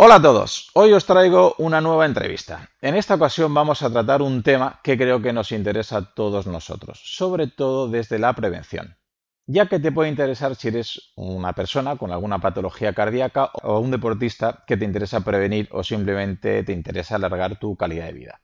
Hola a todos. Hoy os traigo una nueva entrevista. En esta ocasión vamos a tratar un tema que creo que nos interesa a todos nosotros, sobre todo desde la prevención. Ya que te puede interesar si eres una persona con alguna patología cardíaca o un deportista que te interesa prevenir o simplemente te interesa alargar tu calidad de vida.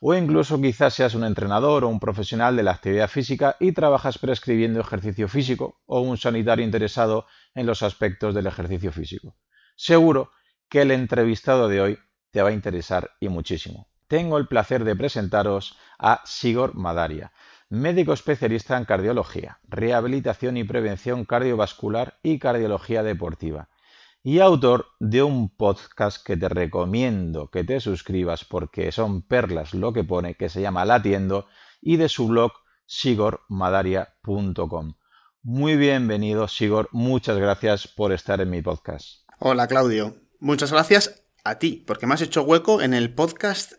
O incluso quizás seas un entrenador o un profesional de la actividad física y trabajas prescribiendo ejercicio físico o un sanitario interesado en los aspectos del ejercicio físico. Seguro que el entrevistado de hoy te va a interesar y muchísimo. Tengo el placer de presentaros a Sigor Madaria, médico especialista en cardiología, rehabilitación y prevención cardiovascular y cardiología deportiva, y autor de un podcast que te recomiendo que te suscribas porque son perlas lo que pone, que se llama Latiendo, y de su blog sigormadaria.com. Muy bienvenido, Sigor, muchas gracias por estar en mi podcast. Hola, Claudio. Muchas gracias a ti, porque me has hecho hueco en el podcast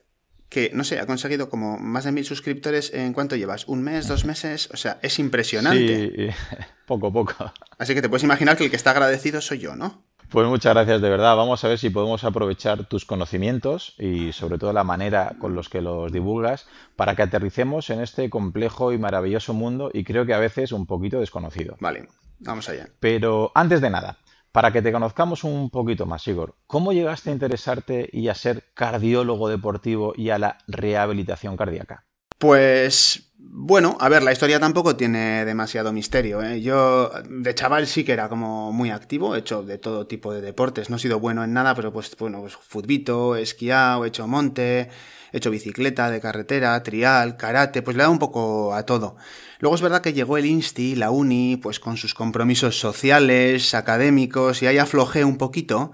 que, no sé, ha conseguido como más de mil suscriptores en cuánto llevas, un mes, dos meses, o sea, es impresionante. Sí, poco, poco. Así que te puedes imaginar que el que está agradecido soy yo, ¿no? Pues muchas gracias de verdad. Vamos a ver si podemos aprovechar tus conocimientos y sobre todo la manera con los que los divulgas para que aterricemos en este complejo y maravilloso mundo y creo que a veces un poquito desconocido. Vale, vamos allá. Pero antes de nada, para que te conozcamos un poquito más, Igor, ¿cómo llegaste a interesarte y a ser cardiólogo deportivo y a la rehabilitación cardíaca? Pues bueno, a ver, la historia tampoco tiene demasiado misterio. ¿eh? Yo de chaval sí que era como muy activo, he hecho de todo tipo de deportes. No he sido bueno en nada, pero pues bueno, pues futbito, esquiado, he hecho monte, he hecho bicicleta de carretera, trial, karate, pues le he dado un poco a todo. Luego es verdad que llegó el Insti, la uni, pues con sus compromisos sociales, académicos, y ahí aflojé un poquito.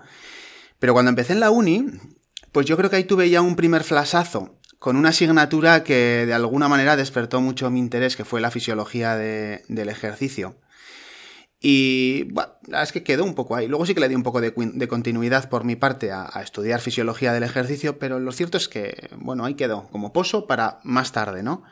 Pero cuando empecé en la uni, pues yo creo que ahí tuve ya un primer flasazo con una asignatura que de alguna manera despertó mucho mi interés, que fue la fisiología del ejercicio. Y bueno, es que quedó un poco ahí. Luego sí que le di un poco de, continuidad por mi parte a, a, estudiar fisiología del ejercicio, pero lo cierto es que, bueno, ahí quedó como pozo para más tarde, ¿no?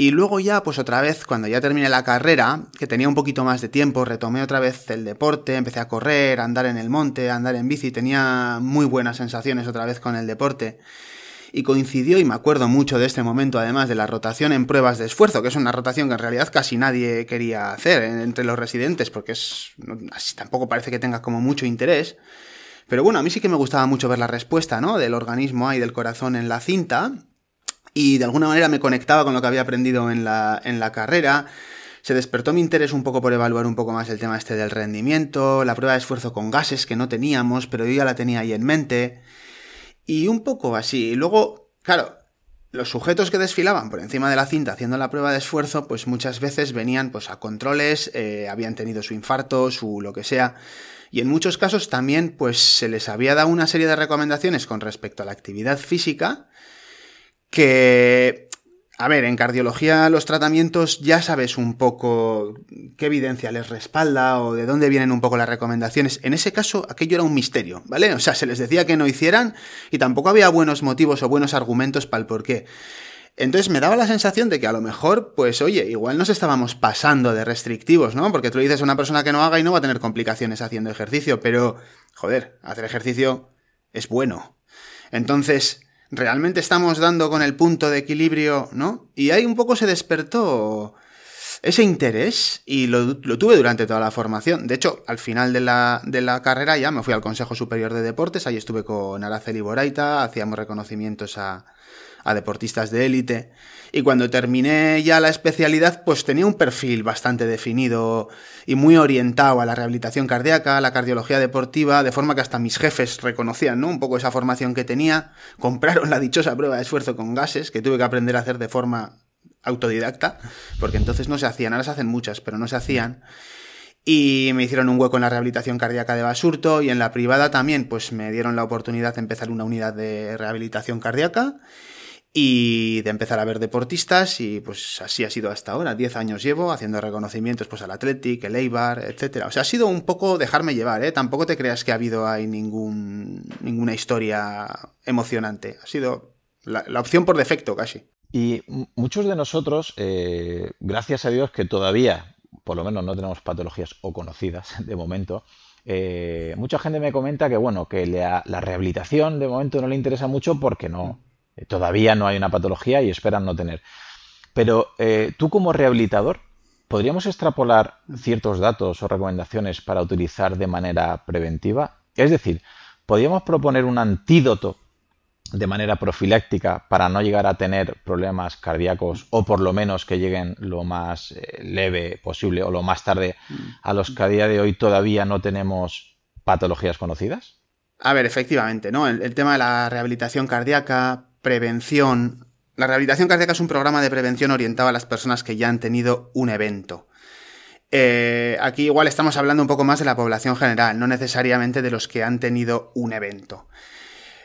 Y luego ya, pues otra vez, cuando ya terminé la carrera, que tenía un poquito más de tiempo, retomé otra vez el deporte, empecé a correr, a andar en el monte, a andar en bici, tenía muy buenas sensaciones otra vez con el deporte y coincidió, y me acuerdo mucho de este momento además, de la rotación en pruebas de esfuerzo, que es una rotación que en realidad casi nadie quería hacer entre los residentes, porque es, así tampoco parece que tenga como mucho interés. Pero bueno, a mí sí que me gustaba mucho ver la respuesta, ¿no? Del organismo y del corazón en la cinta, y de alguna manera me conectaba con lo que había aprendido en la, en la carrera. Se despertó mi interés un poco por evaluar un poco más el tema este del rendimiento, la prueba de esfuerzo con gases que no teníamos, pero yo ya la tenía ahí en mente. Y un poco así. Y luego, claro, los sujetos que desfilaban por encima de la cinta haciendo la prueba de esfuerzo, pues muchas veces venían pues a controles, eh, habían tenido su infarto, su lo que sea. Y en muchos casos también pues se les había dado una serie de recomendaciones con respecto a la actividad física que a ver, en cardiología los tratamientos ya sabes un poco qué evidencia les respalda o de dónde vienen un poco las recomendaciones. En ese caso, aquello era un misterio, ¿vale? O sea, se les decía que no hicieran y tampoco había buenos motivos o buenos argumentos para el por qué. Entonces me daba la sensación de que a lo mejor, pues oye, igual nos estábamos pasando de restrictivos, ¿no? Porque tú le dices a una persona que no haga y no va a tener complicaciones haciendo ejercicio, pero, joder, hacer ejercicio es bueno. Entonces, realmente estamos dando con el punto de equilibrio, ¿no? Y ahí un poco se despertó ese interés y lo, tuve durante toda la formación. De hecho, al final de la, de la, carrera ya me fui al Consejo Superior de Deportes, ahí estuve con Araceli Boraita, hacíamos reconocimientos a, a deportistas de élite. Y cuando terminé ya la especialidad, pues tenía un perfil bastante definido y muy orientado a la rehabilitación cardíaca, a la cardiología deportiva, de forma que hasta mis jefes reconocían, ¿no? Un poco esa formación que tenía. Compraron la dichosa prueba de esfuerzo con gases, que tuve que aprender a hacer de forma autodidacta, porque entonces no se hacían, ahora se hacen muchas, pero no se hacían. Y me hicieron un hueco en la rehabilitación cardíaca de Basurto y en la privada también, pues me dieron la oportunidad de empezar una unidad de rehabilitación cardíaca y de empezar a ver deportistas y pues así ha sido hasta ahora. Diez años llevo haciendo reconocimientos pues al Athletic, el Eibar, etcétera. O sea, ha sido un poco dejarme llevar, ¿eh? Tampoco te creas que ha habido ahí ningún, ninguna historia emocionante. Ha sido la, opción por defecto casi. Y muchos de nosotros, eh, gracias a Dios que todavía, por lo menos no tenemos patologías o conocidas de momento, eh, mucha gente me comenta que bueno, que la, la rehabilitación de momento no le interesa mucho porque no, todavía no hay una patología y esperan no tener. Pero eh, tú como rehabilitador, ¿podríamos extrapolar ciertos datos o recomendaciones para utilizar de manera preventiva? Es decir, ¿podríamos proponer un antídoto de manera profiláctica para no llegar a tener problemas cardíacos o por lo menos que lleguen lo más eh, leve posible o lo más tarde a los que a día de hoy todavía no tenemos patologías conocidas? A ver, efectivamente, ¿no? El tema de la rehabilitación cardíaca, prevención. La rehabilitación cardíaca es un programa de prevención orientado a las personas que ya han tenido un evento. Eh, aquí igual estamos hablando un poco más de la población general, no necesariamente de los que han tenido un evento.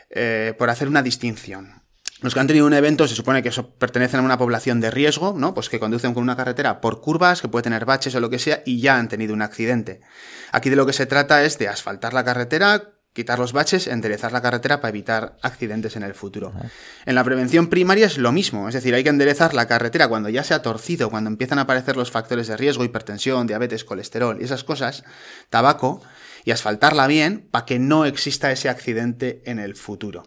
Eh, por hacer una distinción. Los que han tenido un evento se supone que eso pertenecen a una población de riesgo, ¿no? Pues que conducen con una carretera por curvas, que puede tener baches o lo que sea, y ya han tenido un accidente. Aquí de lo que se trata es de asfaltar la carretera quitar los baches, enderezar la carretera para evitar accidentes en el futuro. En la prevención primaria es lo mismo, es decir, hay que enderezar la carretera cuando ya se ha torcido, cuando empiezan a aparecer los factores de riesgo, hipertensión, diabetes, colesterol y esas cosas, tabaco, y asfaltarla bien para que no exista ese accidente en el futuro.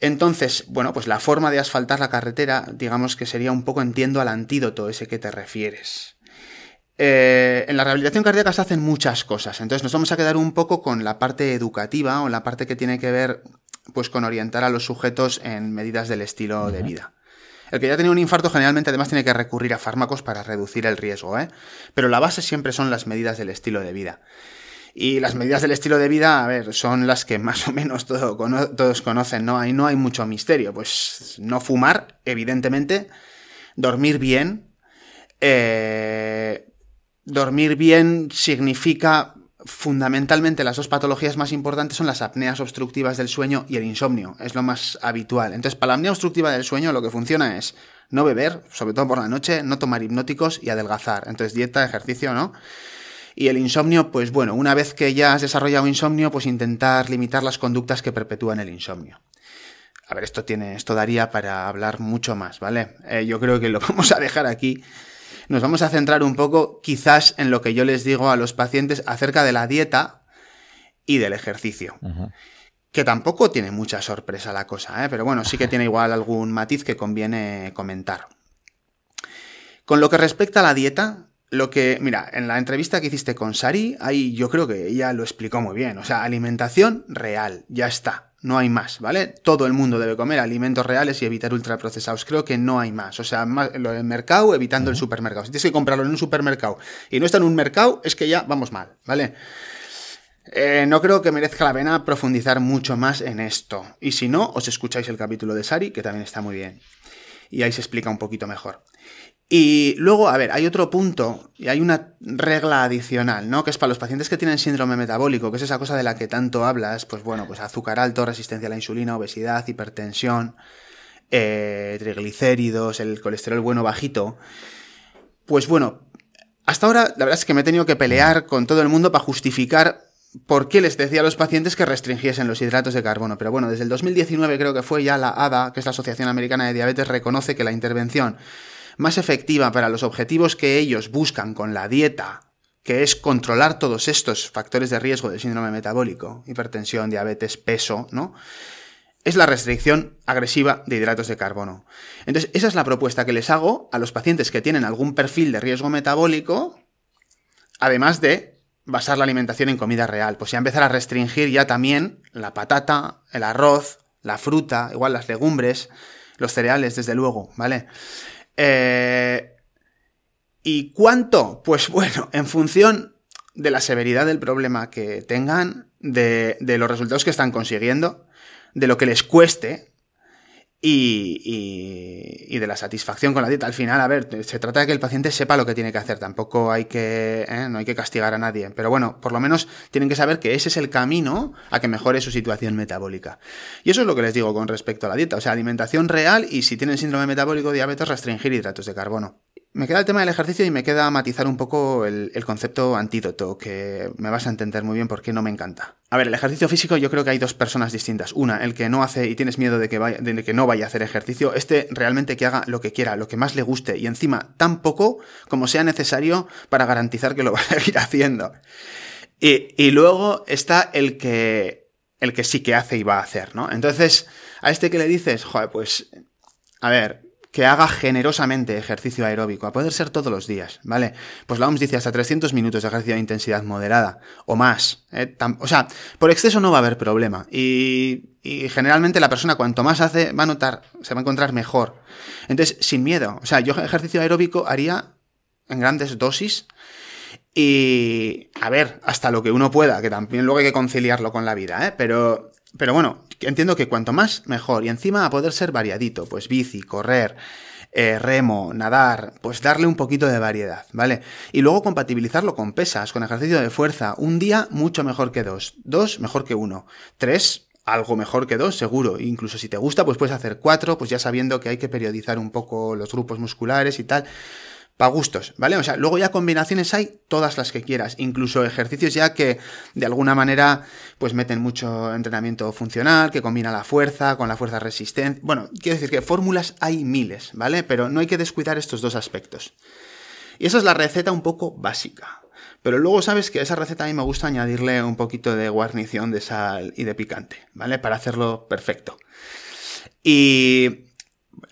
Entonces, bueno, pues la forma de asfaltar la carretera, digamos que sería un poco entiendo al antídoto ese que te refieres. Eh, en la rehabilitación cardíaca se hacen muchas cosas, entonces nos vamos a quedar un poco con la parte educativa o la parte que tiene que ver pues con orientar a los sujetos en medidas del estilo de vida. El que ya tiene un infarto generalmente además tiene que recurrir a fármacos para reducir el riesgo, ¿eh? pero la base siempre son las medidas del estilo de vida. Y las medidas del estilo de vida, a ver, son las que más o menos todos conocen, ¿no? Ahí no hay mucho misterio. Pues no fumar, evidentemente, dormir bien, eh, dormir bien significa fundamentalmente las dos patologías más importantes son las apneas obstructivas del sueño y el insomnio, es lo más habitual. Entonces, para la apnea obstructiva del sueño lo que funciona es no beber, sobre todo por la noche, no tomar hipnóticos y adelgazar. Entonces, dieta, ejercicio, ¿no? Y el insomnio, pues bueno, una vez que ya has desarrollado insomnio, pues intentar limitar las conductas que perpetúan el insomnio. A ver, esto tiene, esto daría para hablar mucho más, ¿vale? Eh, yo creo que lo vamos a dejar aquí nos vamos a centrar un poco quizás en lo que yo les digo a los pacientes acerca de la dieta y del ejercicio. Que tampoco tiene mucha sorpresa la cosa, ¿eh? pero bueno, sí que tiene igual algún matiz que conviene comentar. Con lo que respecta a la dieta, lo que, mira, en la entrevista que hiciste con Sari, ahí yo creo que ella lo explicó muy bien. O sea, alimentación real, ya está no hay más, ¿vale? Todo el mundo debe comer alimentos reales y evitar ultraprocesados. Creo que no hay más. O sea, lo del mercado evitando el supermercado. Si tienes que comprarlo en un supermercado y no está en un mercado, es que ya vamos mal, ¿vale? Eh, no creo que merezca la pena profundizar mucho más en esto. Y si no, os escucháis el capítulo de Sari, que también está muy bien. Y ahí se explica un poquito mejor. Y luego, a ver, hay otro punto y hay una regla adicional, ¿no? Que es para los pacientes que tienen síndrome metabólico, que es esa cosa de la que tanto hablas, pues bueno, pues azúcar alto, resistencia a la insulina, obesidad, hipertensión, eh, triglicéridos, el colesterol bueno bajito. Pues bueno, hasta ahora la verdad es que me he tenido que pelear con todo el mundo para justificar por qué les decía a los pacientes que restringiesen los hidratos de carbono. Pero bueno, desde el 2019 creo que fue ya la ADA, que es la Asociación Americana de Diabetes, reconoce que la intervención más efectiva para los objetivos que ellos buscan con la dieta, que es controlar todos estos factores de riesgo del síndrome metabólico, hipertensión, diabetes, peso, ¿no? es la restricción agresiva de hidratos de carbono. Entonces, esa es la propuesta que les hago a los pacientes que tienen algún perfil de riesgo metabólico, además de basar la alimentación en comida real. Pues ya empezar a restringir ya también la patata, el arroz, la fruta, igual las legumbres, los cereales, desde luego, ¿vale? Eh, ¿Y cuánto? Pues bueno, en función de la severidad del problema que tengan, de, de los resultados que están consiguiendo, de lo que les cueste, y, y, de la satisfacción con la dieta. Al final, a ver, se trata de que el paciente sepa lo que tiene que hacer. Tampoco hay que, ¿eh? no hay que castigar a nadie. Pero bueno, por lo menos tienen que saber que ese es el camino a que mejore su situación metabólica. Y eso es lo que les digo con respecto a la dieta. O sea, alimentación real y si tienen síndrome metabólico, diabetes, restringir hidratos de carbono. Me queda el tema del ejercicio y me queda matizar un poco el, concepto antídoto, que me vas a entender muy bien por qué no me encanta. A ver, el ejercicio físico yo creo que hay dos personas distintas. Una, el que no hace y tienes miedo de que, vaya, de que no vaya a hacer ejercicio. Este realmente que haga lo que quiera, lo que más le guste y encima tan poco como sea necesario para garantizar que lo va a seguir haciendo. Y, y luego está el que, el que sí que hace y va a hacer, ¿no? Entonces, a este que le dices, joder, pues, a ver, que haga generosamente ejercicio aeróbico, a poder ser todos los días, ¿vale? Pues la OMS dice hasta 300 minutos de ejercicio de intensidad moderada o más. ¿eh? O sea, por exceso no va a haber problema. Y, y, generalmente la persona cuanto más hace va a notar, se va a encontrar mejor. Entonces, sin miedo. O sea, yo ejercicio aeróbico haría en grandes dosis. Y a ver, hasta lo que uno pueda, que también luego hay que conciliarlo con la vida, ¿eh? Pero pero bueno, entiendo que cuanto más, mejor. Y encima a poder ser variadito, pues bici, correr, eh, remo, nadar, pues darle un poquito de variedad, ¿vale? Y luego compatibilizarlo con pesas, con ejercicio de fuerza. Un día mucho mejor que dos, dos mejor que uno, tres algo mejor que dos, seguro. Incluso si te gusta, pues puedes hacer cuatro, pues ya sabiendo que hay que periodizar un poco los grupos musculares y tal para gustos, ¿vale? O sea, luego ya combinaciones hay todas las que quieras, incluso ejercicios ya que de alguna manera pues meten mucho entrenamiento funcional, que combina la fuerza con la fuerza resistente. Bueno, quiero decir que fórmulas hay miles, ¿vale? Pero no hay que descuidar estos dos aspectos. Y esa es la receta un poco básica. Pero luego sabes que a esa receta a mí me gusta añadirle un poquito de guarnición de sal y de picante, ¿vale? Para hacerlo perfecto. Y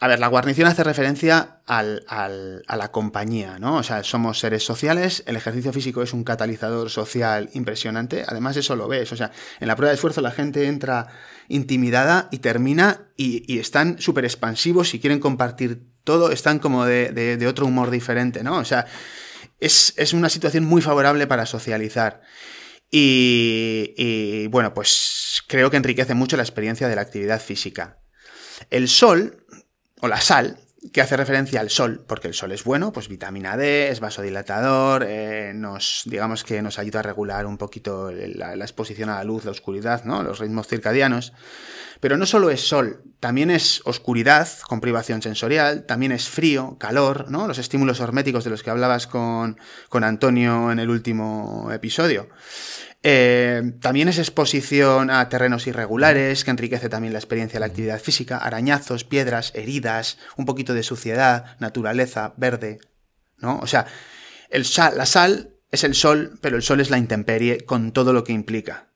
a ver, la guarnición hace referencia al, al, a la compañía, ¿no? O sea, somos seres sociales, el ejercicio físico es un catalizador social impresionante, además eso lo ves, o sea, en la prueba de esfuerzo la gente entra intimidada y termina y, y están súper expansivos y quieren compartir todo, están como de, de, otro humor diferente, ¿no? O sea, es, es una situación muy favorable para socializar. Y bueno, pues creo que enriquece mucho la experiencia de la actividad física. El sol o la sal, que hace referencia al sol, porque el sol es bueno, pues vitamina D, es vasodilatador, eh, nos, digamos que nos ayuda a regular un poquito la, la, exposición a la luz, la oscuridad, ¿no? Los ritmos circadianos. Pero no solo es sol, también es oscuridad con privación sensorial, también es frío, calor, ¿no? Los estímulos horméticos de los que hablabas con, con Antonio en el último episodio. Eh, también es exposición a terrenos irregulares, que enriquece también la experiencia de la actividad física, arañazos, piedras, heridas, un poquito de suciedad, naturaleza, verde, ¿no? O sea, el sal, la sal es el sol, pero el sol es la intemperie con todo lo que implica.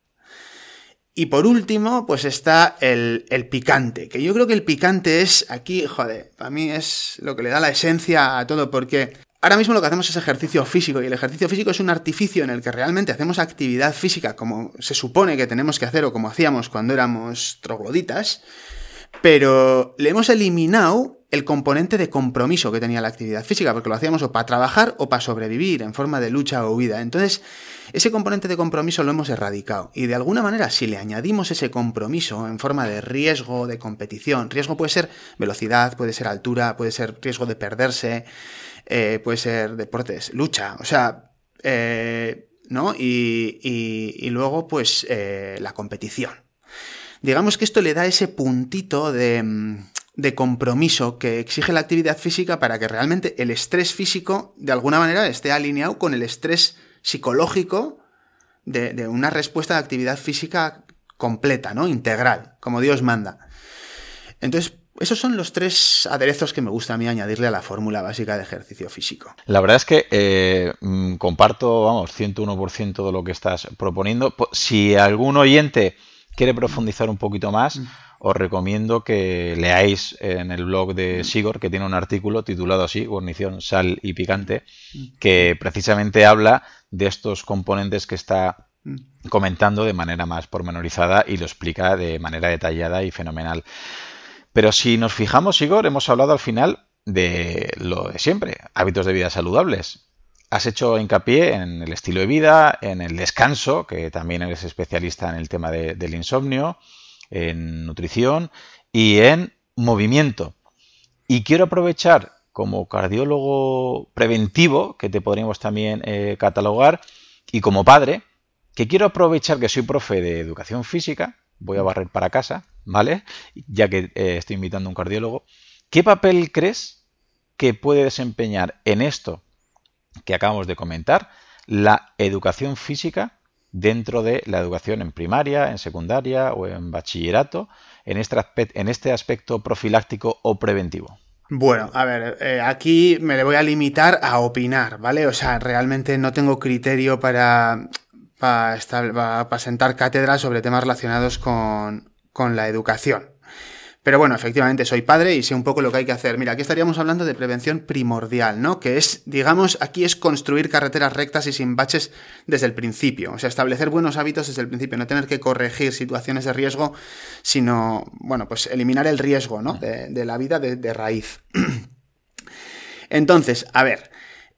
Y por último, pues está el, el, picante, que yo creo que el picante es aquí, joder, para mí es lo que le da la esencia a todo, porque Ahora mismo lo que hacemos es ejercicio físico y el ejercicio físico es un artificio en el que realmente hacemos actividad física como se supone que tenemos que hacer o como hacíamos cuando éramos trogloditas, pero le hemos eliminado el componente de compromiso que tenía la actividad física, porque lo hacíamos o para trabajar o para sobrevivir en forma de lucha o huida. Entonces, ese componente de compromiso lo hemos erradicado. Y de alguna manera, si le añadimos ese compromiso en forma de riesgo de competición, riesgo puede ser velocidad, puede ser altura, puede ser riesgo de perderse, eh, puede ser deportes, lucha, o sea, eh, ¿no? Y, y, luego, pues, eh, la competición. Digamos que esto le da ese puntito de, de, compromiso que exige la actividad física para que realmente el estrés físico, de alguna manera, esté alineado con el estrés psicológico de, de una respuesta de actividad física completa, ¿no? Integral, como Dios manda. Entonces, esos son los tres aderezos que me gusta a mí añadirle a la fórmula básica de ejercicio físico. La verdad es que eh, comparto, vamos, 101% de lo que estás proponiendo. Si algún oyente quiere profundizar un poquito más, os recomiendo que leáis en el blog de Sigor, que tiene un artículo titulado así, Guarnición, Sal y Picante, que precisamente habla de estos componentes que está comentando de manera más pormenorizada y lo explica de manera detallada y fenomenal. Pero si nos fijamos, Igor, hemos hablado al final de lo de siempre, hábitos de vida saludables. Has hecho hincapié en el estilo de vida, en el descanso, que también eres especialista en el tema del insomnio, en nutrición y en movimiento. Y quiero aprovechar como cardiólogo preventivo, que te podríamos también eh, catalogar, y como padre, que quiero aprovechar que soy profe de educación física, voy a barrer para casa, ¿vale? Ya que eh, estoy invitando a un cardiólogo. ¿Qué papel crees que puede desempeñar en esto que acabamos de comentar la educación física dentro de la educación en primaria, en secundaria o en bachillerato, en este, este aspecto profiláctico o preventivo? Bueno, a ver, eh, aquí me le voy a limitar a opinar, ¿vale? O sea, realmente no tengo criterio para para, sentar cátedra sobre temas relacionados con, con la educación. Pero bueno, efectivamente soy padre y sé un poco lo que hay que hacer. Mira, aquí estaríamos hablando de prevención primordial, ¿no? Que es, digamos, aquí es construir carreteras rectas y sin baches desde el principio. O sea, establecer buenos hábitos desde el principio, no tener que corregir situaciones de riesgo, sino, bueno, pues eliminar el riesgo, ¿no? De, la vida de, de raíz. Entonces, a ver,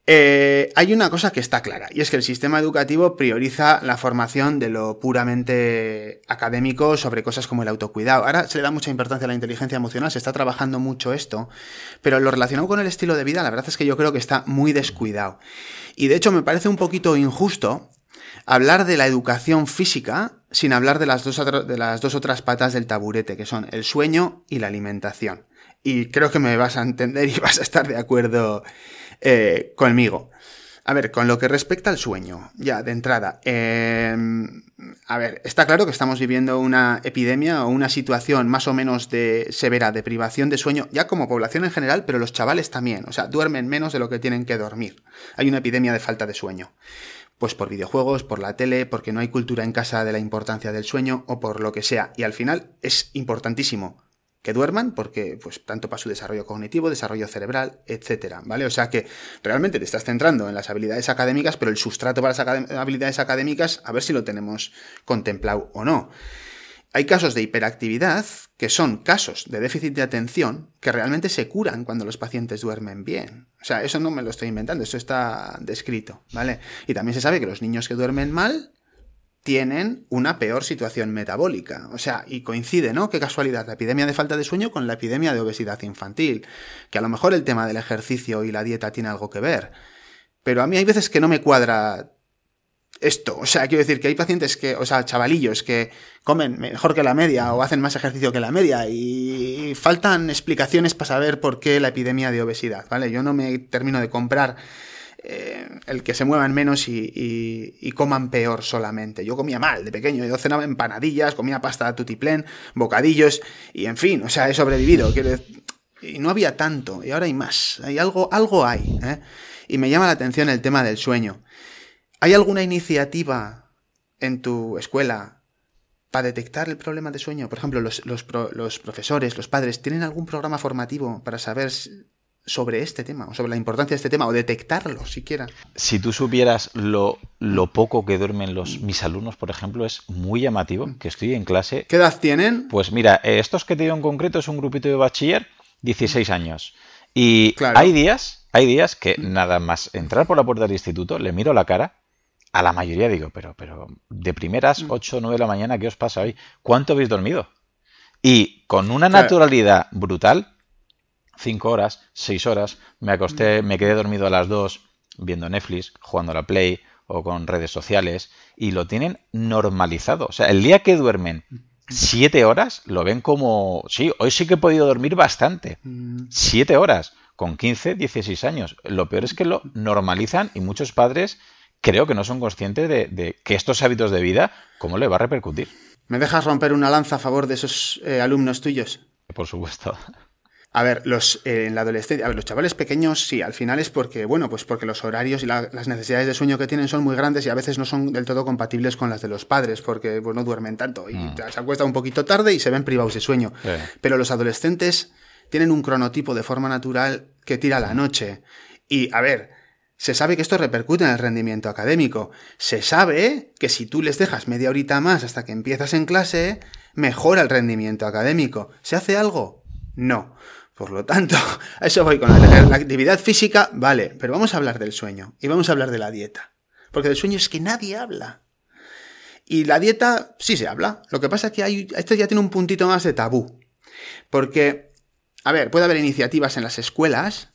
eh, hay una cosa que está clara, y es que el sistema educativo prioriza la formación de lo puramente académico sobre cosas como el autocuidado. Ahora se le da mucha importancia a la inteligencia emocional, se está trabajando mucho esto, pero lo relacionado con el estilo de vida, la verdad es que yo creo que está muy descuidado. Y de hecho me parece un poquito injusto hablar de la educación física sin hablar de las dos, de las dos otras patas del taburete, que son el sueño y la alimentación. Y creo que me vas a entender y vas a estar de acuerdo eh, conmigo. A ver, con lo que respecta al sueño, ya de entrada, em, a ver, está claro que estamos viviendo una epidemia o una situación más o menos de severa de privación de sueño, ya como población en general, pero los chavales también, o sea, duermen menos de lo que tienen que dormir. Hay una epidemia de falta de sueño. Pues por videojuegos, por la tele, porque no hay cultura en casa de la importancia del sueño o por lo que sea. Y al final es importantísimo que duerman, porque, pues, tanto para su desarrollo cognitivo, desarrollo cerebral, etcétera, ¿vale? O sea que realmente te estás centrando en las habilidades académicas, pero el sustrato para las habilidades académicas, a ver si lo tenemos contemplado o no. Hay casos de hiperactividad que son casos de déficit de atención que realmente se curan cuando los pacientes duermen bien. O sea, eso no me lo estoy inventando, eso está descrito, ¿vale? Y también se sabe que los niños que duermen mal tienen una peor situación metabólica. O sea, y coincide, ¿no? Qué casualidad, la epidemia de falta de sueño con la epidemia de obesidad infantil. Que a lo mejor el tema del ejercicio y la dieta tiene algo que ver. Pero a mí hay veces que no me cuadra esto. O sea, quiero decir que hay pacientes que, o sea, chavalillos que comen mejor que la media o hacen más ejercicio que la media y faltan explicaciones para saber por qué la epidemia de obesidad, ¿vale? Yo no me termino de comprar eh, el que se muevan menos y, coman peor solamente. Yo comía mal de pequeño, yo cenaba empanadillas, comía pasta tutiplén, bocadillos y en fin, o sea, he sobrevivido. y no había tanto, y ahora hay más, hay algo, algo hay. ¿eh? Y me llama la atención el tema del sueño. ¿Hay alguna iniciativa en tu escuela para detectar el problema de sueño? Por ejemplo, los, los, los profesores, los padres, ¿tienen algún programa formativo para saber sobre este tema, o sobre la importancia de este tema, o detectarlo siquiera. Si tú supieras lo, lo poco que duermen los mis alumnos, por ejemplo, es muy llamativo, que estoy en clase. ¿Qué edad tienen? Pues mira, estos que te digo en concreto es un grupito de bachiller, 16 años. Y hay días, hay días que nada más entrar por la puerta del instituto, le miro la cara, a la mayoría digo, pero, pero, de primeras 8 o 9 de la mañana, ¿qué os pasa hoy? ¿Cuánto habéis dormido? Y con una naturalidad brutal, cinco horas, seis horas, me acosté, me quedé dormido a las dos viendo Netflix, jugando a la Play o con redes sociales y lo tienen normalizado. O sea, el día que duermen siete horas lo ven como, sí, hoy sí que he podido dormir bastante. Siete horas con 15, 16 años. Lo peor es que lo normalizan y muchos padres creo que no son conscientes de, que estos hábitos de vida, ¿cómo le va a repercutir? ¿Me dejas romper una lanza a favor de esos eh, alumnos tuyos? Por supuesto. A ver, los, eh, en la adolescencia, a ver, los chavales pequeños sí, al final es porque, bueno, pues porque los horarios y la- las necesidades de sueño que tienen son muy grandes y a veces no son del todo compatibles con las de los padres porque pues, no duermen tanto y se acuestan un poquito tarde y se ven privados de sueño. Pero los adolescentes tienen un cronotipo de forma natural que tira a la noche. Y, a ver, se sabe que esto repercute en el rendimiento académico. Se sabe que si tú les dejas media horita más hasta que empiezas en clase, mejora el rendimiento académico. ¿Se hace algo? No. Por lo tanto, a eso voy con la, la actividad física, vale, pero vamos a hablar del sueño y vamos a hablar de la dieta. Porque del sueño es que nadie habla. Y la dieta sí se habla. Lo que pasa es que hay, esto ya tiene un puntito más de tabú. Porque, a ver, puede haber iniciativas en las escuelas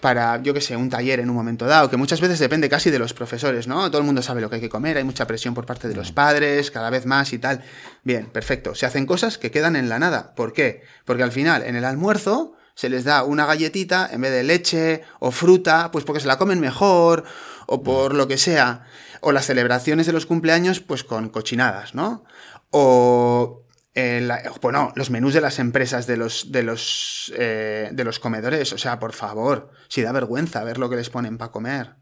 para, yo que sé, un taller en un momento dado, que muchas veces depende casi de los profesores, ¿no? Todo el mundo sabe lo que hay que comer, hay mucha presión por parte de los padres, cada vez más y tal. Bien, perfecto. Se hacen cosas que quedan en la nada. ¿Por qué? Porque al final, en el almuerzo, se les da una galletita en vez de leche o fruta, pues porque se la comen mejor o por lo que sea. O las celebraciones de los cumpleaños, pues con cochinadas, ¿no? O eh, la- bueno, los menús de las empresas de los, de los, eh, de los comedores, o sea, por favor, si da vergüenza ver lo que les ponen para comer.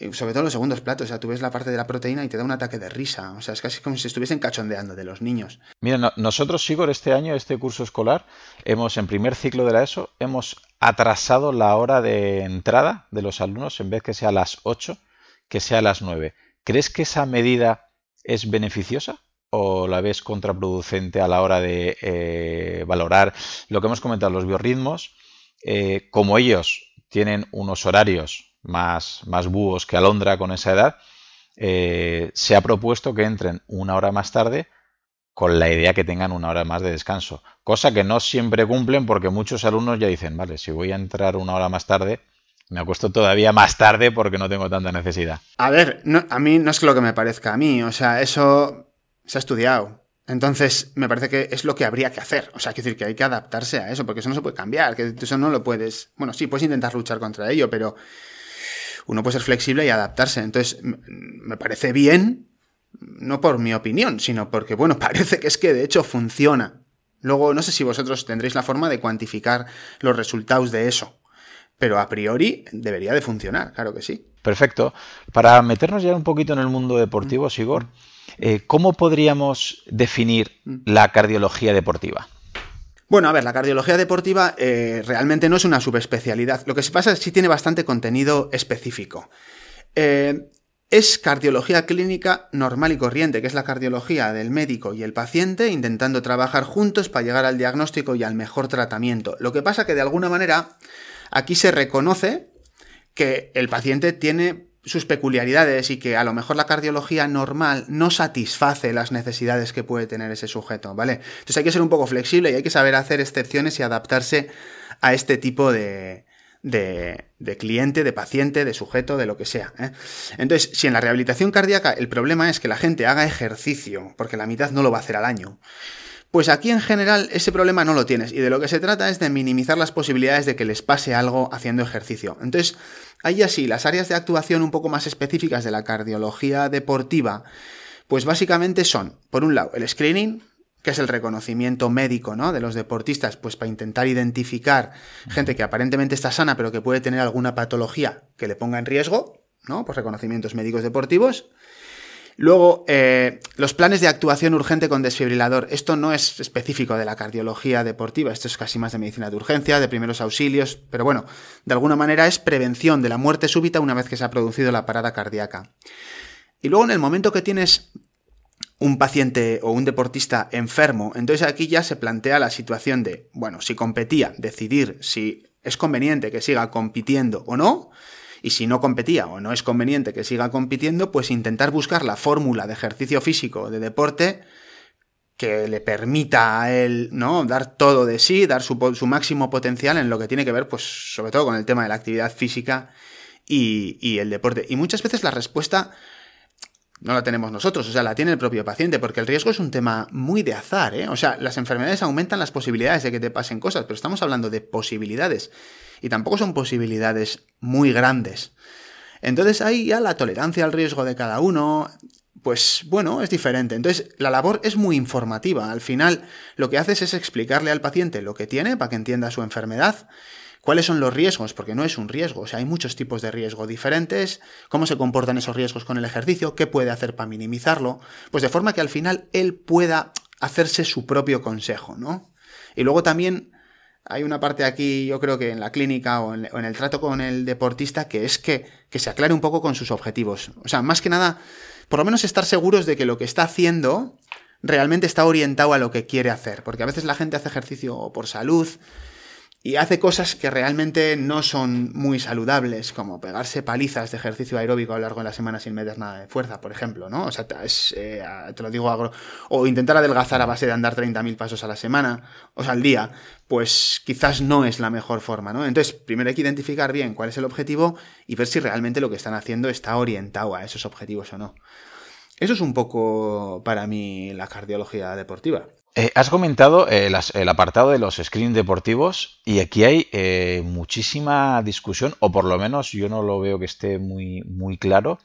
Y sobre todo los segundos platos, o sea, tú ves la parte de la proteína y te da un ataque de risa, o sea, es casi como si estuviesen cachondeando de los niños. Mira, no- nosotros, Igor, este año, este curso escolar, hemos, en primer ciclo de la ESO, hemos atrasado la hora de entrada de los alumnos, en vez que sea a las 8, que sea a las 9. ¿Crees que esa medida es beneficiosa o la ves contraproducente a la hora de eh, valorar lo que hemos comentado, los biorritmos? Eh, como ellos tienen unos horarios más, más búhos que Alondra con esa edad, eh, se ha propuesto que entren una hora más tarde con la idea que tengan una hora más de descanso. Cosa que no siempre cumplen porque muchos alumnos ya dicen, vale, si voy a entrar una hora más tarde, me acuesto todavía más tarde porque no tengo tanta necesidad. A ver, a mí no es lo que me parezca a mí, o sea, eso se ha estudiado. Entonces, me parece que es lo que habría que hacer. O sea, quiero decir que hay que adaptarse a eso, porque eso no se puede cambiar, que eso no lo puedes... Bueno, sí, puedes intentar luchar contra ello, pero uno puede ser flexible y adaptarse. Entonces, me parece bien, no por mi opinión, sino porque, bueno, parece que es que de hecho funciona. Luego, no sé si vosotros tendréis la forma de cuantificar los resultados de eso, pero a priori debería de funcionar, claro que sí. Perfecto. Para meternos ya un poquito en el mundo deportivo, Sigor, eh, ¿cómo podríamos definir la cardiología deportiva? Bueno, a ver, la cardiología deportiva eh, realmente no es una subespecialidad. Lo que se pasa es que sí tiene bastante contenido específico. Eh, es cardiología clínica normal y corriente, que es la cardiología del médico y el paciente intentando trabajar juntos para llegar al diagnóstico y al mejor tratamiento. Lo que pasa que de alguna manera aquí se reconoce que el paciente tiene sus peculiaridades y que a lo mejor la cardiología normal no satisface las necesidades que puede tener ese sujeto, ¿vale? Entonces hay que ser un poco flexible y hay que saber hacer excepciones y adaptarse a este tipo de, de, de cliente, de paciente, de sujeto, de lo que sea. ¿eh? Entonces, si en la rehabilitación cardíaca el problema es que la gente haga ejercicio, porque la mitad no lo va a hacer al año, pues aquí en general ese problema no lo tienes y de lo que se trata es de minimizar las posibilidades de que les pase algo haciendo ejercicio. Entonces, ahí así, las áreas de actuación un poco más específicas de la cardiología deportiva, pues básicamente son, por un lado, el screening, que es el reconocimiento médico ¿no? de los deportistas, pues para intentar identificar gente que aparentemente está sana pero que puede tener alguna patología que le ponga en riesgo, ¿no? Pues reconocimientos médicos deportivos. Luego, eh, los planes de actuación urgente con desfibrilador. Esto no es específico de la cardiología deportiva, esto es casi más de medicina de urgencia, de primeros auxilios, pero bueno, de alguna manera es prevención de la muerte súbita una vez que se ha producido la parada cardíaca. Y luego en el momento que tienes un paciente o un deportista enfermo, entonces aquí ya se plantea la situación de, bueno, si competía, decidir si es conveniente que siga compitiendo o no, y si no competía o no es conveniente que siga compitiendo, pues intentar buscar la fórmula de ejercicio físico, de deporte, que le permita a él, ¿no? Dar todo de sí, dar su, máximo potencial en lo que tiene que ver, pues, sobre todo con el tema de la actividad física y, y el deporte. Y muchas veces la respuesta no la tenemos nosotros, o sea, la tiene el propio paciente, porque el riesgo es un tema muy de azar, ¿eh? O sea, las enfermedades aumentan las posibilidades de que te pasen cosas, pero estamos hablando de posibilidades. Y tampoco son posibilidades muy grandes. Entonces ahí ya la tolerancia al riesgo de cada uno. pues bueno, es diferente. Entonces, la labor es muy informativa. Al final, lo que haces es explicarle al paciente lo que tiene para que entienda su enfermedad, cuáles son los riesgos, porque no es un riesgo, o sea, hay muchos tipos de riesgo diferentes, cómo se comportan esos riesgos con el ejercicio, qué puede hacer para minimizarlo, pues de forma que al final él pueda hacerse su propio consejo, ¿no? Y luego también hay una parte aquí, yo creo que en la clínica o en, el trato con el deportista, que es que, que se aclare un poco con sus objetivos. O sea, más que nada, por lo menos estar seguros de que lo que está haciendo realmente está orientado a lo que quiere hacer. Porque a veces la gente hace ejercicio por salud y hace cosas que realmente no son muy saludables, como pegarse palizas de ejercicio aeróbico a lo largo de la semana sin meter nada de fuerza, por ejemplo, ¿no? O sea, eh, te lo digo agro... O intentar adelgazar a base de andar 30.000 pasos a la semana, o sea, al día, pues quizás no es la mejor forma, ¿no? Entonces, primero hay que identificar bien cuál es el objetivo y ver si realmente lo que están haciendo está orientado a esos objetivos o no. Eso es un poco para mí la cardiología deportiva. Eh, has comentado el, apartado de los screens deportivos y aquí hay eh, muchísima discusión, o por lo menos yo no lo veo que esté muy, muy claro.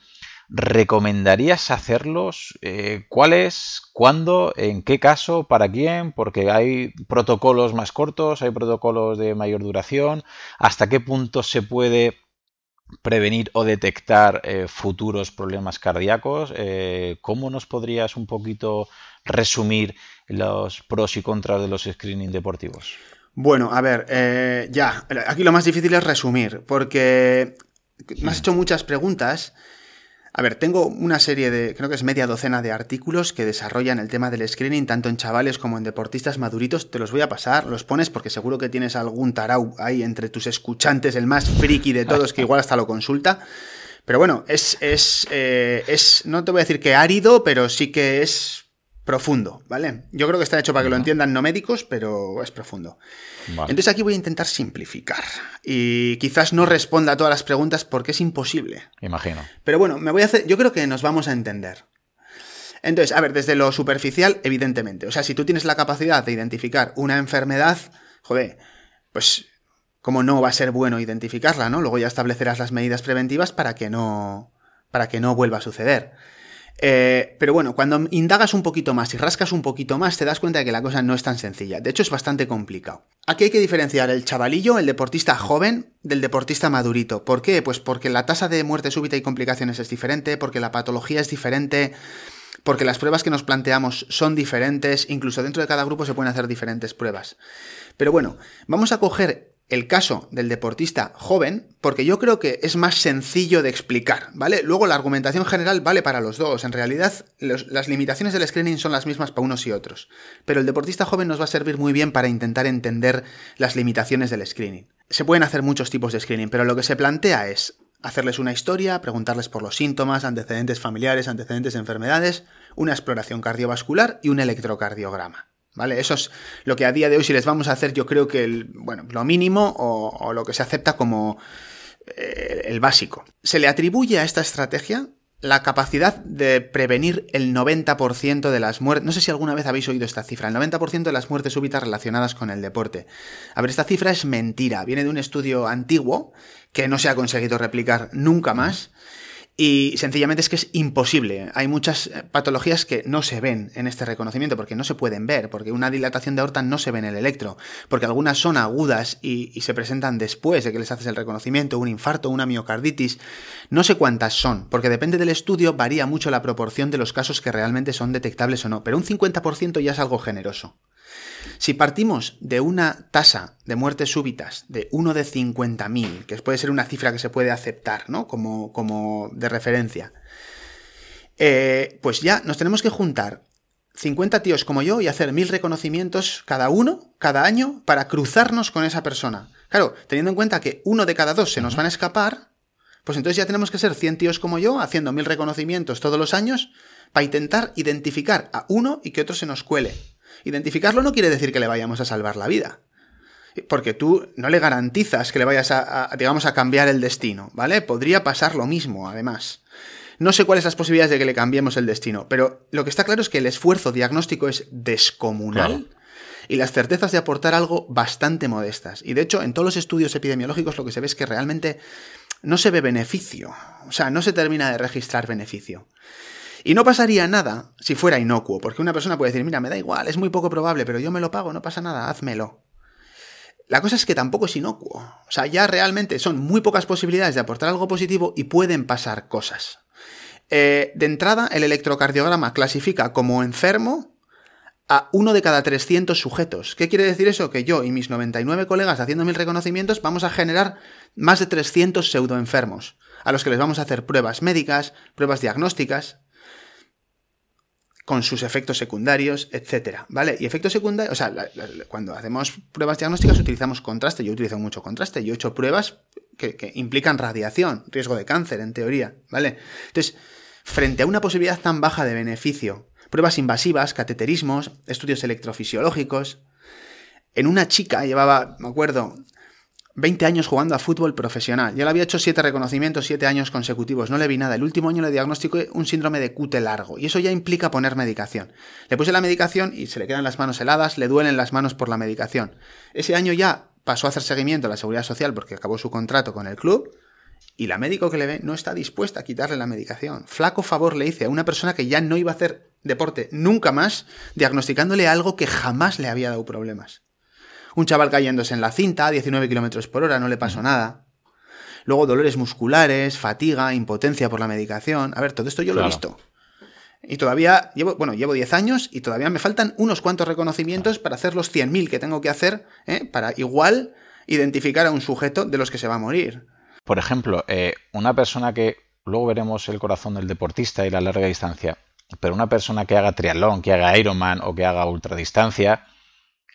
¿Recomendarías hacerlos? Eh, ¿Cuáles? ¿Cuándo? ¿En qué caso? ¿Para quién? Porque hay protocolos más cortos, hay protocolos de mayor duración. ¿Hasta qué punto se puede prevenir o detectar futuros problemas cardíacos? ¿Cómo nos podrías un poquito resumir los pros y contras de los screening deportivos? Bueno, a ver, eh, ya, aquí lo más difícil es resumir, porque me has hecho muchas preguntas. A ver, tengo una serie de, creo que es media docena de artículos que desarrollan el tema del screening, tanto en chavales como en deportistas maduritos. Te los voy a pasar, los pones porque seguro que tienes algún tarau ahí entre tus escuchantes, el más friki de todos, que igual hasta lo consulta. Pero bueno, es, es, eh, es, no te voy a decir que árido, pero sí que es profundo, ¿vale? Yo creo que está hecho para que lo entiendan no médicos, pero es profundo. Entonces aquí voy a intentar simplificar. Y quizás no responda a todas las preguntas porque es imposible. Imagino. Pero bueno, me voy a hacer. Yo creo que nos vamos a entender. Entonces, a ver, desde lo superficial, evidentemente. O sea, si tú tienes la capacidad de identificar una enfermedad, joder, pues. ¿Cómo no va a ser bueno identificarla, no? Luego ya establecerás las medidas preventivas para que no. para que no vuelva a suceder. Eh, pero bueno, cuando indagas un poquito más y rascas un poquito más, te das cuenta de que la cosa no es tan sencilla. De hecho, es bastante complicado. Aquí hay que diferenciar el chavalillo, el deportista joven, del deportista madurito. ¿Por qué? Pues porque la tasa de muerte súbita y complicaciones es diferente, porque la patología es diferente, porque las pruebas que nos planteamos son diferentes, incluso dentro de cada grupo se pueden hacer diferentes pruebas. Pero bueno, vamos a coger el caso del deportista joven, porque yo creo que es más sencillo de explicar, ¿vale? Luego la argumentación general vale para los dos. En realidad, las limitaciones del screening son las mismas para unos y otros. Pero el deportista joven nos va a servir muy bien para intentar entender las limitaciones del screening. Se pueden hacer muchos tipos de screening, pero lo que se plantea es hacerles una historia, preguntarles por los síntomas, antecedentes familiares, antecedentes de enfermedades, una exploración cardiovascular y un electrocardiograma. ¿Vale? Eso es lo que a día de hoy, si les vamos a hacer, yo creo que el, bueno, lo mínimo o, lo que se acepta como eh, el básico. Se le atribuye a esta estrategia la capacidad de prevenir el 90% de las muertes. No sé si alguna vez habéis oído esta cifra, el 90% de las muertes súbitas relacionadas con el deporte. A ver, esta cifra es mentira, viene de un estudio antiguo que no se ha conseguido replicar nunca más y sencillamente es que es imposible. Hay muchas eh, patologías que no se ven en este reconocimiento porque no se pueden ver, porque una dilatación de aorta no se ve en el electro, porque algunas son agudas y, se presentan después de que les haces el reconocimiento, un infarto, una miocarditis. No sé cuántas son, porque depende del estudio, varía mucho la proporción de los casos que realmente son detectables o no, pero un 50% ya es algo generoso. Si partimos de una tasa de muertes súbitas de 1 de 50.000, que puede ser una cifra que se puede aceptar, ¿no? Como, como de referencia, eh, pues ya nos tenemos que juntar 50 tíos como yo y hacer mil reconocimientos cada uno, cada año, para cruzarnos con esa persona. Claro, teniendo en cuenta que uno de cada dos se nos van a escapar, pues entonces ya tenemos que ser 100 tíos como yo, haciendo mil reconocimientos todos los años, para intentar identificar a uno y que otro se nos cuele. Identificarlo no quiere decir que le vayamos a salvar la vida. Porque tú no le garantizas que le vayas a, digamos, a cambiar el destino, ¿vale? Podría pasar lo mismo, además. No sé cuáles las posibilidades de que le cambiemos el destino, pero lo que está claro es que el esfuerzo diagnóstico es descomunal y las certezas de aportar algo bastante modestas. Y de hecho, en todos los estudios epidemiológicos lo que se ve es que realmente no se ve beneficio. O sea, no se termina de registrar beneficio. Y no pasaría nada si fuera inocuo, porque una persona puede decir, mira, me da igual, es muy poco probable, pero yo me lo pago, no pasa nada, házmelo. La cosa es que tampoco es inocuo. O sea, ya realmente son muy pocas posibilidades de aportar algo positivo y pueden pasar cosas. Eh, de entrada, el electrocardiograma clasifica como enfermo a uno de cada 300 sujetos. ¿Qué quiere decir eso? Que yo y mis 99 colegas haciendo mil reconocimientos vamos a generar más de 300 pseudoenfermos, a los que les vamos a hacer pruebas médicas, pruebas diagnósticas, con sus efectos secundarios, etcétera, ¿vale? Y efectos secundarios, o sea, cuando hacemos pruebas diagnósticas utilizamos contraste, yo utilizo mucho contraste, yo he hecho pruebas que, que, implican radiación, riesgo de cáncer, en teoría, ¿vale? Entonces, frente a una posibilidad tan baja de beneficio, pruebas invasivas, cateterismos, estudios electrofisiológicos, en una chica llevaba, me acuerdo, 20 años jugando a fútbol profesional. Ya le había hecho 7 reconocimientos, 7 años consecutivos. No le vi nada. El último año le diagnostiqué un síndrome de cute largo. Y eso ya implica poner medicación. Le puse la medicación y se le quedan las manos heladas, le duelen las manos por la medicación. Ese año ya pasó a hacer seguimiento a la seguridad social porque acabó su contrato con el club. Y la médico que le ve no está dispuesta a quitarle la medicación. Flaco favor le hice a una persona que ya no iba a hacer deporte nunca más, diagnosticándole algo que jamás le había dado problemas un chaval cayéndose en la cinta a 19 km por hora, no le pasó nada. Luego dolores musculares, fatiga, impotencia por la medicación. A ver, todo esto yo lo he visto. Y todavía llevo, bueno, llevo 10 años y todavía me faltan unos cuantos reconocimientos para hacer los 100.000 que tengo que hacer, ¿eh? para igual identificar a un sujeto de los que se va a morir. Por ejemplo, eh, una persona que, luego veremos el corazón del deportista y la larga distancia, pero una persona que haga triatlón, que haga Ironman o que haga ultradistancia,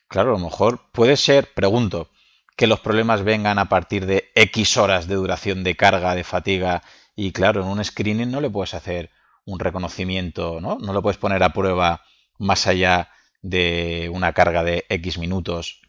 Claro, a lo mejor puede ser, pregunto, que los problemas vengan a partir de X horas de duración de carga, de fatiga, y claro, en un screening no le puedes hacer un reconocimiento, ¿no? No lo puedes poner a prueba más allá de una carga de X minutos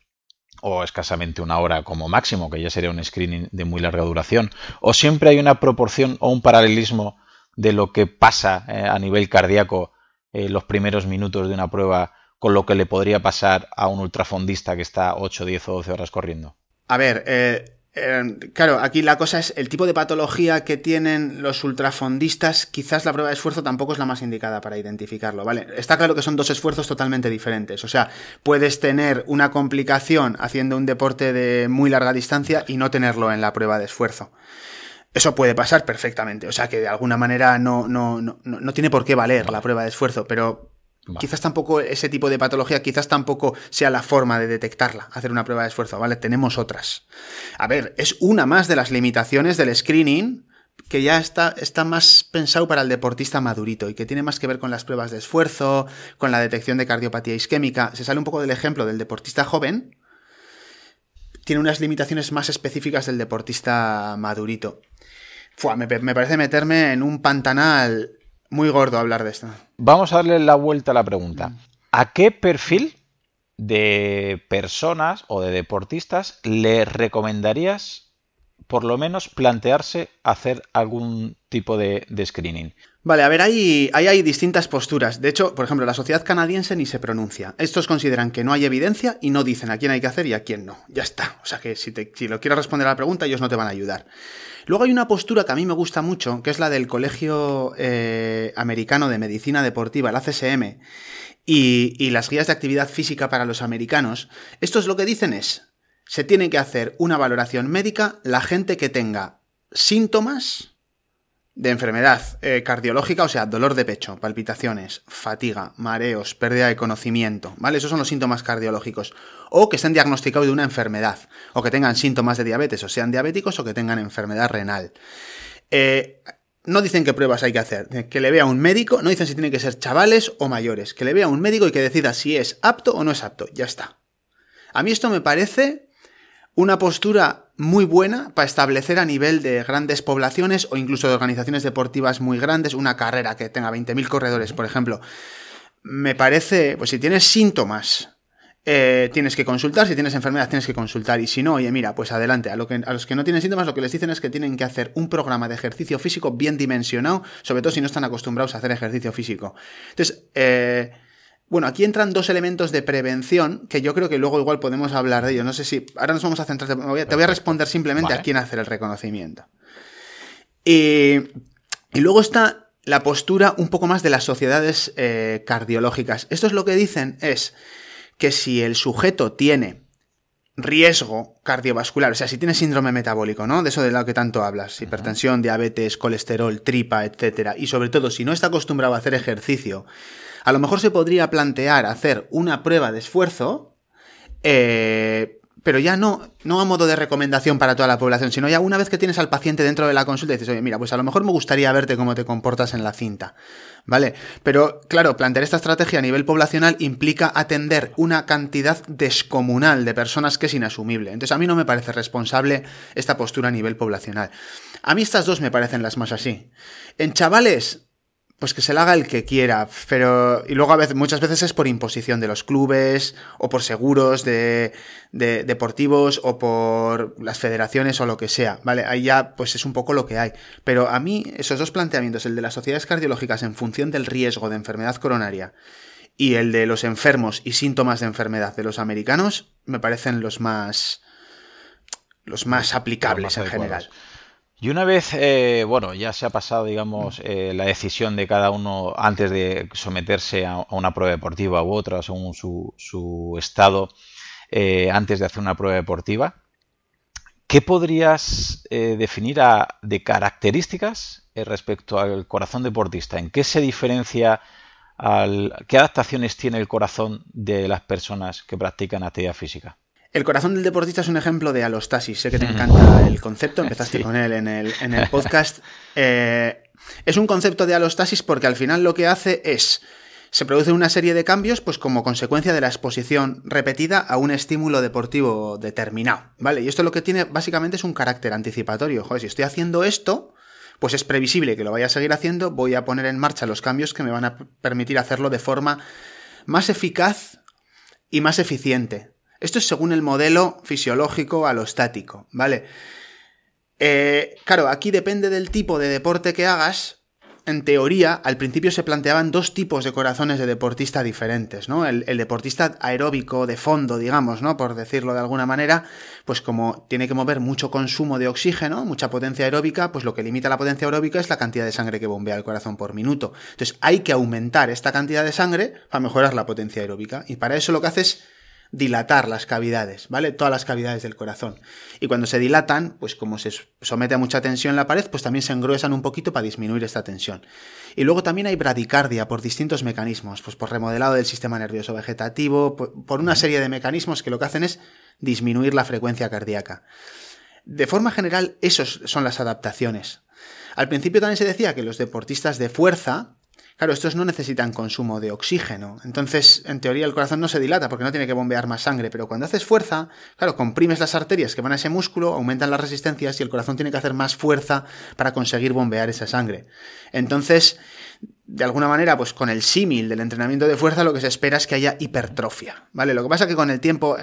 o escasamente una hora como máximo, que ya sería un screening de muy larga duración. O siempre hay una proporción o un paralelismo de lo que pasa eh, a nivel cardíaco en los primeros minutos de una prueba con lo que le podría pasar a un ultrafondista que está 8, 10 o 12 horas corriendo? A ver, eh, eh, claro, aquí la cosa es el tipo de patología que tienen los ultrafondistas, quizás la prueba de esfuerzo tampoco es la más indicada para identificarlo, ¿vale? Está claro que son dos esfuerzos totalmente diferentes, o sea, puedes tener una complicación haciendo un deporte de muy larga distancia y no tenerlo en la prueba de esfuerzo. Eso puede pasar perfectamente, o sea que de alguna manera no, no, no, no tiene por qué valer la prueba de esfuerzo, pero Quizás tampoco ese tipo de patología, quizás tampoco sea la forma de detectarla, hacer una prueba de esfuerzo, ¿vale? Tenemos otras. A ver, es una más de las limitaciones del screening que ya está, está más pensado para el deportista madurito y que tiene más que ver con las pruebas de esfuerzo, con la detección de cardiopatía isquémica. Se sale un poco del ejemplo del deportista joven, tiene unas limitaciones más específicas del deportista madurito. me, me parece meterme en un pantanal muy gordo hablar de esto. Vamos a darle la vuelta a la pregunta. ¿A qué perfil de personas o de deportistas le recomendarías por lo menos plantearse hacer algún tipo de, screening? Vale, a ver, ahí, hay distintas posturas. De hecho, por ejemplo, la sociedad canadiense ni se pronuncia. Estos consideran que no hay evidencia y no dicen a quién hay que hacer y a quién no. Ya está. O sea que si, te, si lo quieres responder a la pregunta, ellos no te van a ayudar. Luego hay una postura que a mí me gusta mucho, que es la del Colegio eh, Americano de Medicina Deportiva, la CSM, y, y las guías de actividad física para los americanos. Estos lo que dicen es, se tiene que hacer una valoración médica la gente que tenga síntomas de enfermedad eh, cardiológica, o sea, dolor de pecho, palpitaciones, fatiga, mareos, pérdida de conocimiento, ¿vale? Esos son los síntomas cardiológicos. O que estén diagnosticados de una enfermedad, o que tengan síntomas de diabetes, o sean diabéticos, o que tengan enfermedad renal. Eh, no dicen qué pruebas hay que hacer, que le vea un médico, no dicen si tienen que ser chavales o mayores, que le vea un médico y que decida si es apto o no es apto, ya está. A mí esto me parece una postura muy buena para establecer a nivel de grandes poblaciones o incluso de organizaciones deportivas muy grandes una carrera que tenga 20.000 corredores, por ejemplo. Me parece, pues si tienes síntomas, eh, tienes que consultar, si tienes enfermedad tienes que consultar y si no, oye, mira, pues adelante. A, a los que no tienen síntomas lo que les dicen es que tienen que hacer un programa de ejercicio físico bien dimensionado, sobre todo si no están acostumbrados a hacer ejercicio físico. Entonces, eh, bueno, aquí entran dos elementos de prevención que yo creo que luego igual podemos hablar de ellos. No sé si. Ahora nos vamos a centrar. te voy a responder simplemente a quién hacer el reconocimiento. Y, y luego está la postura un poco más de las sociedades eh, cardiológicas. Esto es lo que dicen es que si el sujeto tiene riesgo cardiovascular, o sea, si tiene síndrome metabólico, ¿no? De eso de lo que tanto hablas, hipertensión, diabetes, colesterol, tripa, etcétera, y sobre todo si no está acostumbrado a hacer ejercicio, a lo mejor se podría plantear hacer una prueba de esfuerzo, eh, pero ya no, no a modo de recomendación para toda la población, sino ya una vez que tienes al paciente dentro de la consulta, dices, oye, mira, pues a lo mejor me gustaría verte cómo te comportas en la cinta, ¿vale? Pero claro, plantear esta estrategia a nivel poblacional implica atender una cantidad descomunal de personas que es inasumible. Entonces a mí no me parece responsable esta postura a nivel poblacional. A mí estas dos me parecen las más así. En chavales, pues que se la haga el que quiera, pero y luego a veces muchas veces es por imposición de los clubes o por seguros de, de, deportivos o por las federaciones o lo que sea, ¿vale? Ahí ya pues es un poco lo que hay, pero a mí esos dos planteamientos, el de las sociedades cardiológicas en función del riesgo de enfermedad coronaria y el de los enfermos y síntomas de enfermedad de los americanos me parecen los más los más aplicables en general. Y una vez, eh, bueno, ya se ha pasado, digamos, eh, la decisión de cada uno antes de someterse a, una prueba deportiva u otra, según su, su estado, eh, antes de hacer una prueba deportiva, ¿qué podrías definir de características respecto al corazón deportista? ¿En qué se diferencia? Al, ¿Qué adaptaciones tiene el corazón de las personas que practican actividad física? El corazón del deportista es un ejemplo de alostasis. Sé que te encanta el concepto, empezaste con él en el, en el podcast. Eh, es un concepto de alostasis porque al final lo que hace es. Se produce una serie de cambios, pues como consecuencia de la exposición repetida a un estímulo deportivo determinado, ¿vale? Y esto lo que tiene básicamente es un carácter anticipatorio. Joder, si estoy haciendo esto, pues es previsible que lo vaya a seguir haciendo, voy a poner en marcha los cambios que me van a permitir hacerlo de forma más eficaz y más eficiente. Esto es según el modelo fisiológico alostático, ¿vale? Eh, claro, aquí depende del tipo de deporte que hagas. En teoría, al principio se planteaban dos tipos de corazones de deportista diferentes, ¿no? El, deportista aeróbico de fondo, digamos, ¿no? Por decirlo de alguna manera, pues como tiene que mover mucho consumo de oxígeno, mucha potencia aeróbica, pues lo que limita la potencia aeróbica es la cantidad de sangre que bombea el corazón por minuto. Entonces hay que aumentar esta cantidad de sangre para mejorar la potencia aeróbica. Y para eso lo que hace es dilatar las cavidades, ¿vale? Todas las cavidades del corazón. Y cuando se dilatan, pues como se somete a mucha tensión la pared, pues también se engruesan un poquito para disminuir esta tensión. Y luego también hay bradicardia por distintos mecanismos, pues por remodelado del sistema nervioso vegetativo, por una serie de mecanismos que lo que hacen es disminuir la frecuencia cardíaca. De forma general, esas son las adaptaciones. Al principio también se decía que los deportistas de fuerza, Claro, estos no necesitan consumo de oxígeno. Entonces, en teoría, el corazón no se dilata porque no tiene que bombear más sangre. Pero cuando haces fuerza, claro, comprimes las arterias que van a ese músculo, aumentan las resistencias y el corazón tiene que hacer más fuerza para conseguir bombear esa sangre. Entonces, de alguna manera, pues con el símil del entrenamiento de fuerza, lo que se espera es que haya hipertrofia, ¿vale? Lo que pasa es que con el tiempo,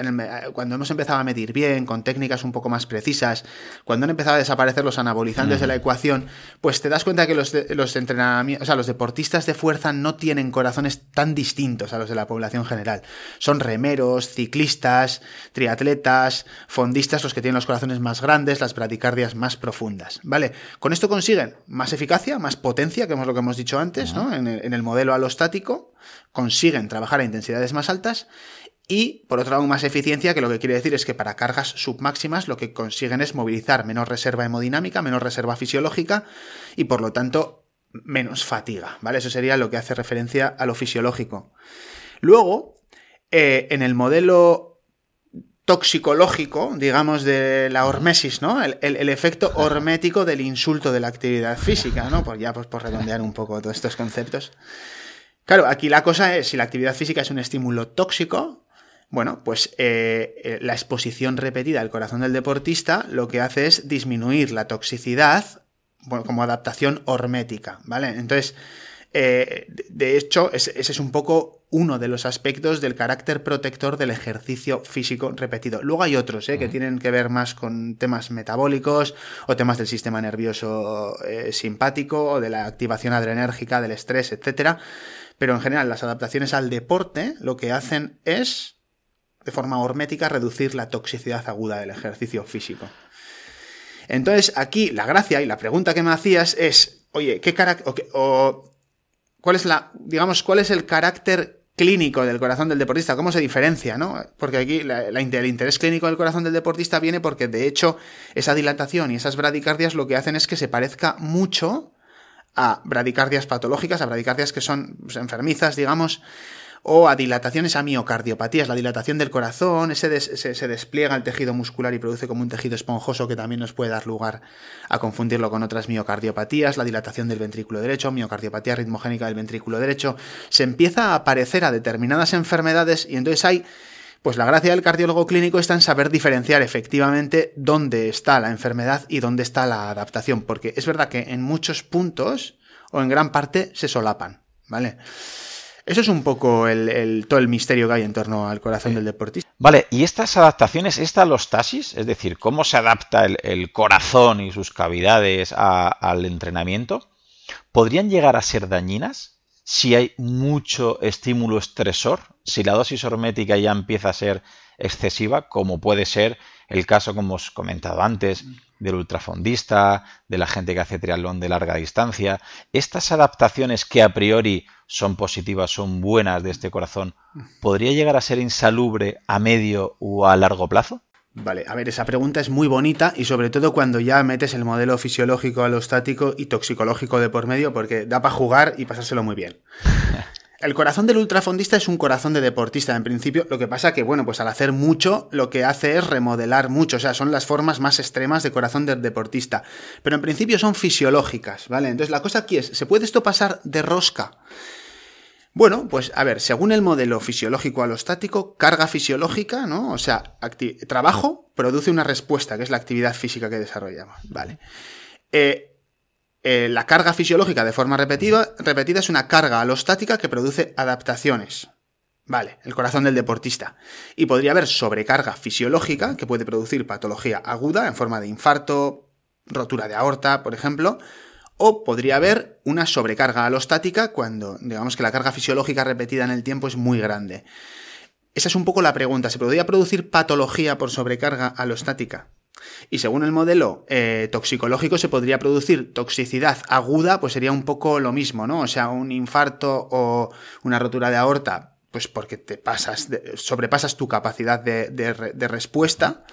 cuando hemos empezado a medir bien, con técnicas un poco más precisas, cuando han empezado a desaparecer los anabolizantes de la ecuación, pues te das cuenta que los, los entrenamientos, o sea, los deportistas de fuerza no tienen corazones tan distintos a los de la población general. Son remeros, ciclistas, triatletas, fondistas los que tienen los corazones más grandes, las bradicardias más profundas, ¿vale? Con esto consiguen más eficacia, más potencia, que es lo que hemos dicho antes, en, el, modelo alostático, consiguen trabajar a intensidades más altas y, por otro lado, más eficiencia, que lo que quiere decir es que para cargas submáximas lo que consiguen es movilizar menos reserva hemodinámica, menos reserva fisiológica y, por lo tanto, menos fatiga, ¿vale? Eso sería lo que hace referencia a lo fisiológico. Luego, eh, en el modelo toxicológico, digamos, de la hormesis, ¿no? El, efecto hormético del insulto de la actividad física, ¿no? Pues ya pues, por redondear un poco todos estos conceptos. Claro, aquí la cosa es, si la actividad física es un estímulo tóxico, bueno, pues eh, eh, la exposición repetida al corazón del deportista lo que hace es disminuir la toxicidad bueno, como adaptación hormética, ¿vale? Entonces, eh, de hecho, ese, es un poco uno de los aspectos del carácter protector del ejercicio físico repetido. Luego hay otros ¿eh? que tienen que ver más con temas metabólicos o temas del sistema nervioso eh, simpático o de la activación adrenérgica, del estrés, etc. Pero en general las adaptaciones al deporte lo que hacen es, de forma hormética, reducir la toxicidad aguda del ejercicio físico. Entonces aquí la gracia y la pregunta que me hacías es, oye, ¿qué carácter, o, cuál es la, digamos, cuál es el carácter clínico del corazón del deportista, cómo se diferencia, ¿no? Porque aquí el interés clínico del corazón del deportista viene porque de hecho esa dilatación y esas bradicardias lo que hacen es que se parezca mucho a bradicardias patológicas, a bradicardias que son pues, enfermizas, digamos, o a dilataciones a miocardiopatías, la dilatación del corazón, ese se, despliega el tejido muscular y produce como un tejido esponjoso que también nos puede dar lugar a confundirlo con otras miocardiopatías, la dilatación del ventrículo derecho, miocardiopatía ritmogénica del ventrículo derecho, se empieza a aparecer a determinadas enfermedades y entonces hay pues la gracia del cardiólogo clínico está en saber diferenciar efectivamente dónde está la enfermedad y dónde está la adaptación, porque es verdad que en muchos puntos o en gran parte se solapan, ¿vale? Eso es un poco el, todo el misterio que hay en torno al corazón del deportista. Vale, ¿y estas adaptaciones, esta alostasis, es decir, cómo se adapta el, corazón y sus cavidades al entrenamiento, podrían llegar a ser dañinas si hay mucho estímulo estresor, si la dosis hormética ya empieza a ser excesiva, como puede ser el caso, como os comentado antes, del ultrafondista, de la gente que hace triatlón de larga distancia. Estas adaptaciones que a priori son positivas, son buenas de este corazón, ¿podría llegar a ser insalubre a medio o a largo plazo? Vale, a ver, esa pregunta es muy bonita y sobre todo cuando ya metes el modelo fisiológico alostático y toxicológico de por medio porque da para jugar y pasárselo muy bien. El corazón del ultrafondista es un corazón de deportista, en principio. Lo que pasa que, bueno, pues al hacer mucho, lo que hace es remodelar mucho. O sea, son las formas más extremas de corazón del deportista. Pero en principio son fisiológicas, ¿vale? Entonces la cosa aquí es, ¿se puede esto pasar de rosca? Bueno, pues a ver, según el modelo fisiológico alostático, carga fisiológica, ¿no? O sea, trabajo produce una respuesta, que es la actividad física que desarrollamos, ¿vale? Eh, eh, la carga fisiológica de forma repetida, repetida es una carga alostática que produce adaptaciones. Vale, el corazón del deportista. Y podría haber sobrecarga fisiológica que puede producir patología aguda en forma de infarto, rotura de aorta, por ejemplo, o podría haber una sobrecarga alostática cuando digamos que la carga fisiológica repetida en el tiempo es muy grande. Esa es un poco la pregunta. ¿Se podría producir patología por sobrecarga alostática? Y según el modelo eh, toxicológico se podría producir toxicidad aguda, pues sería un poco lo mismo, ¿no? O sea, un infarto o una rotura de aorta, pues porque te pasas, sobrepasas tu capacidad de, respuesta.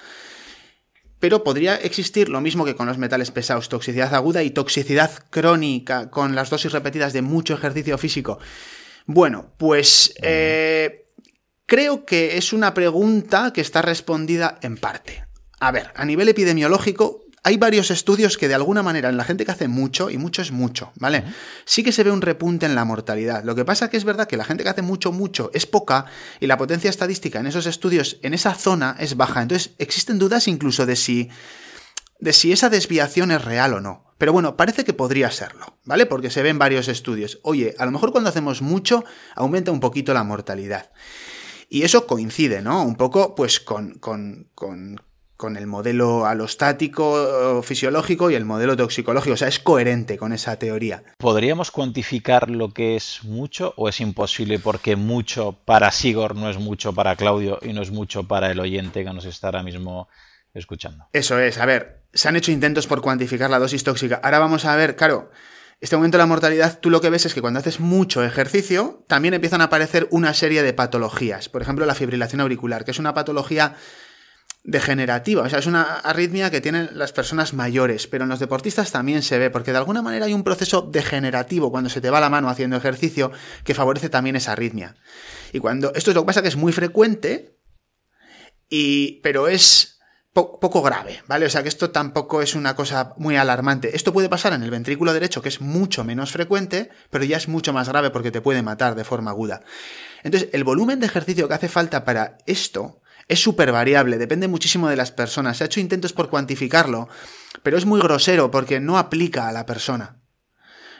Pero podría existir lo mismo que con los metales pesados, toxicidad aguda y toxicidad crónica con las dosis repetidas de mucho ejercicio físico. Bueno, pues eh, creo que es una pregunta que está respondida en parte. A ver, a nivel epidemiológico, hay varios estudios que de alguna manera en la gente que hace mucho, y mucho es mucho, ¿vale? Sí que se ve un repunte en la mortalidad. Lo que pasa que es verdad que la gente que hace mucho, mucho es poca y la potencia estadística en esos estudios, en esa zona, es baja. Entonces, existen dudas incluso de si, de si esa desviación es real o no. Pero bueno, parece que podría serlo, ¿vale? Porque se ven varios estudios. Oye, a lo mejor cuando hacemos mucho, aumenta un poquito la mortalidad. Y eso coincide, ¿no? Un poco, pues, con, con, con con el modelo alostático fisiológico y el modelo toxicológico. O sea, es coherente con esa teoría. ¿Podríamos cuantificar lo que es mucho o es imposible porque mucho para Sigor no es mucho para Claudio y no es mucho para el oyente que nos está ahora mismo escuchando? Eso es. A ver, se han hecho intentos por cuantificar la dosis tóxica. Ahora vamos a ver, claro. Este aumento de la mortalidad, tú lo que ves es que cuando haces mucho ejercicio, también empiezan a aparecer una serie de patologías. Por ejemplo, la fibrilación auricular, que es una patología degenerativa, o sea, es una arritmia que tienen las personas mayores, pero en los deportistas también se ve, porque de alguna manera hay un proceso degenerativo cuando se te va la mano haciendo ejercicio que favorece también esa arritmia. Y cuando esto es lo que pasa que es muy frecuente y pero es poco grave, ¿vale? O sea, que esto tampoco es una cosa muy alarmante. Esto puede pasar en el ventrículo derecho, que es mucho menos frecuente, pero ya es mucho más grave porque te puede matar de forma aguda. Entonces, el volumen de ejercicio que hace falta para esto es súper variable, depende muchísimo de las personas. Se ha hecho intentos por cuantificarlo, pero es muy grosero porque no aplica a la persona.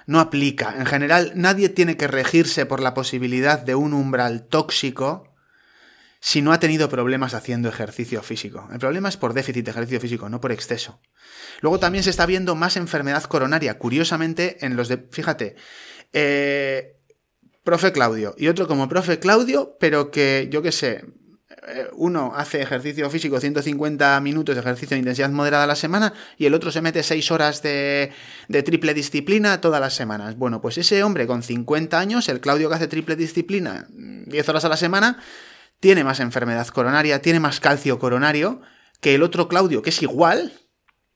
No aplica. En general, nadie tiene que regirse por la posibilidad de un umbral tóxico si no ha tenido problemas haciendo ejercicio físico. El problema es por déficit de ejercicio físico, no por exceso. Luego también se está viendo más enfermedad coronaria, curiosamente en los de... Fíjate, eh, profe Claudio y otro como profe Claudio, pero que yo qué sé, uno hace ejercicio físico 150 minutos de ejercicio de intensidad moderada a la semana y el otro se mete 6 horas de, de, triple disciplina todas las semanas. Bueno, pues ese hombre con 50 años, el Claudio que hace triple disciplina 10 horas a la semana, tiene más enfermedad coronaria, tiene más calcio coronario que el otro Claudio, que es igual,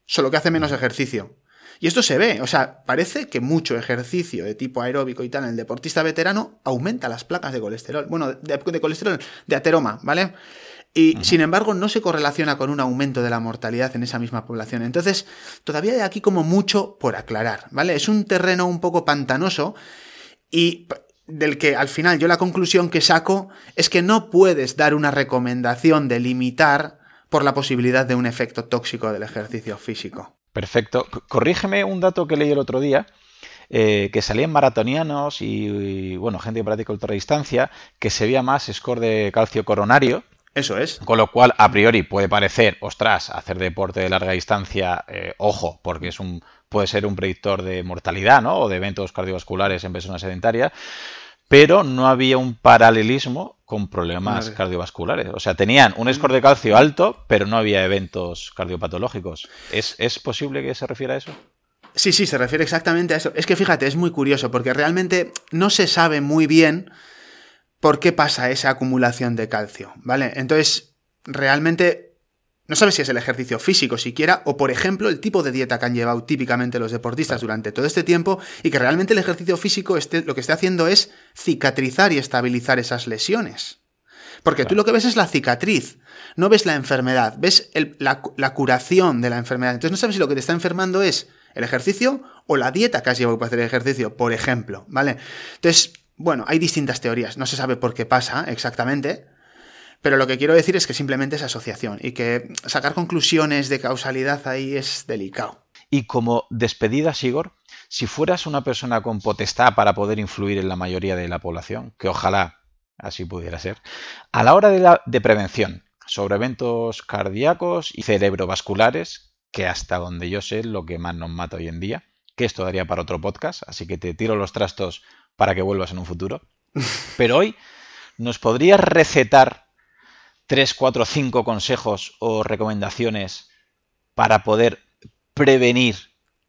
solo que hace menos ejercicio. Y esto se ve, o sea, parece que mucho ejercicio de tipo aeróbico y tal en el deportista veterano aumenta las placas de colesterol. Bueno, de, colesterol, de ateroma, ¿vale? Y sin embargo no se correlaciona con un aumento de la mortalidad en esa misma población. Entonces, todavía hay aquí como mucho por aclarar, ¿vale? Es un terreno un poco pantanoso y del que al final yo la conclusión que saco es que no puedes dar una recomendación de limitar por la posibilidad de un efecto tóxico del ejercicio físico. Perfecto. Corrígeme un dato que leí el otro día. Eh, que salían maratonianos y, bueno, gente que practica ultradistancia, que se veía más score de calcio coronario. Eso es. Con lo cual, a priori, puede parecer, ostras, hacer deporte de larga distancia, eh, ojo, porque es un, puede ser un predictor de mortalidad, ¿no? O de eventos cardiovasculares en personas sedentarias pero no había un paralelismo con problemas cardiovasculares. O sea, tenían un score de calcio alto, pero no había eventos cardiopatológicos. ¿Es, ¿Es, posible que se refiera a eso? Sí, sí, se refiere exactamente a eso. Es que fíjate, es muy curioso, porque realmente no se sabe muy bien por qué pasa esa acumulación de calcio, ¿vale? Entonces, realmente no sabes si es el ejercicio físico siquiera o, por ejemplo, el tipo de dieta que han llevado típicamente los deportistas durante todo este tiempo y que realmente el ejercicio físico este, lo que está haciendo es cicatrizar y estabilizar esas lesiones. Porque tú lo que ves es la cicatriz, no ves la enfermedad, ves la, la, curación de la enfermedad. Entonces no sabes si lo que te está enfermando es el ejercicio o la dieta que has llevado para hacer el ejercicio, por ejemplo, ¿vale? Entonces, bueno, hay distintas teorías, no se sabe por qué pasa exactamente, pero lo que quiero decir es que simplemente es asociación y que sacar conclusiones de causalidad ahí es delicado. Y como despedida, Sigor, si fueras una persona con potestad para poder influir en la mayoría de la población, que ojalá así pudiera ser, a la hora de, la, de prevención sobre eventos cardíacos y cerebrovasculares, que hasta donde yo sé lo que más nos mata hoy en día, que esto daría para otro podcast, así que te tiro los trastos para que vuelvas en un futuro. Pero hoy nos podrías recetar 3, 4, 5 consejos o recomendaciones para poder prevenir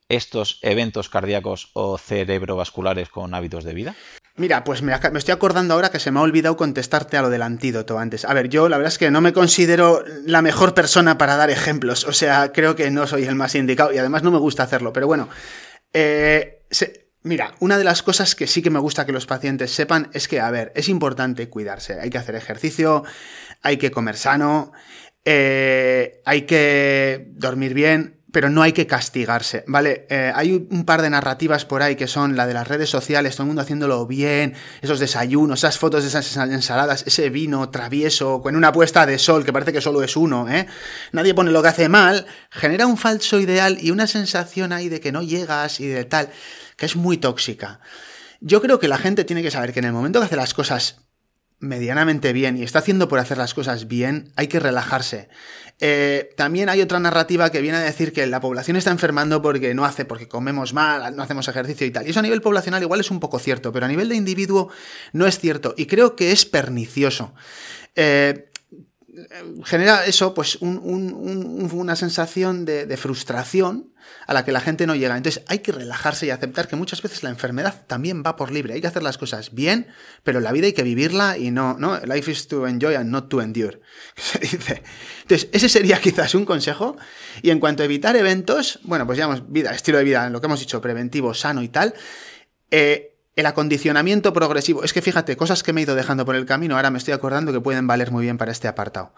estos eventos cardíacos o cerebrovasculares con hábitos de vida? Mira, pues me, estoy acordando ahora que se me ha olvidado contestarte a lo del antídoto antes. A ver, yo la verdad es que no me considero la mejor persona para dar ejemplos, o sea, creo que no soy el más indicado y además no me gusta hacerlo, pero bueno, eh, Mira, una de las cosas que sí que me gusta que los pacientes sepan es que, a ver, es importante cuidarse. Hay que hacer ejercicio, hay que comer sano, eh, hay que dormir bien, pero no hay que castigarse, ¿vale? Eh, hay un par de narrativas por ahí que son la de las redes sociales, todo el mundo haciéndolo bien, esos desayunos, esas fotos de esas ensaladas, ese vino travieso, con una puesta de sol que parece que solo es uno, ¿eh? Nadie pone lo que hace mal, genera un falso ideal y una sensación ahí de que no llegas y de tal que es muy tóxica. Yo creo que la gente tiene que saber que en el momento que hace las cosas medianamente bien y está haciendo por hacer las cosas bien, hay que relajarse. Eh, también hay otra narrativa que viene a decir que la población está enfermando porque no hace, porque comemos mal, no hacemos ejercicio y tal. Y eso a nivel poblacional igual es un poco cierto, pero a nivel de individuo no es cierto. Y creo que es pernicioso. Eh, genera eso, pues una sensación de, frustración a la que la gente no llega. Entonces hay que relajarse y aceptar que muchas veces la enfermedad también va por libre. Hay que hacer las cosas bien, pero la vida hay que vivirla y no, ¿no? Life is to enjoy and not to endure. Se dice. Entonces, ese sería quizás un consejo. Y en cuanto a evitar eventos, bueno, pues ya vida, estilo de vida, lo que hemos dicho, preventivo, sano y tal. Eh, el acondicionamiento progresivo. Es que fíjate, cosas que me he ido dejando por el camino, ahora me estoy acordando que pueden valer muy bien para este apartado.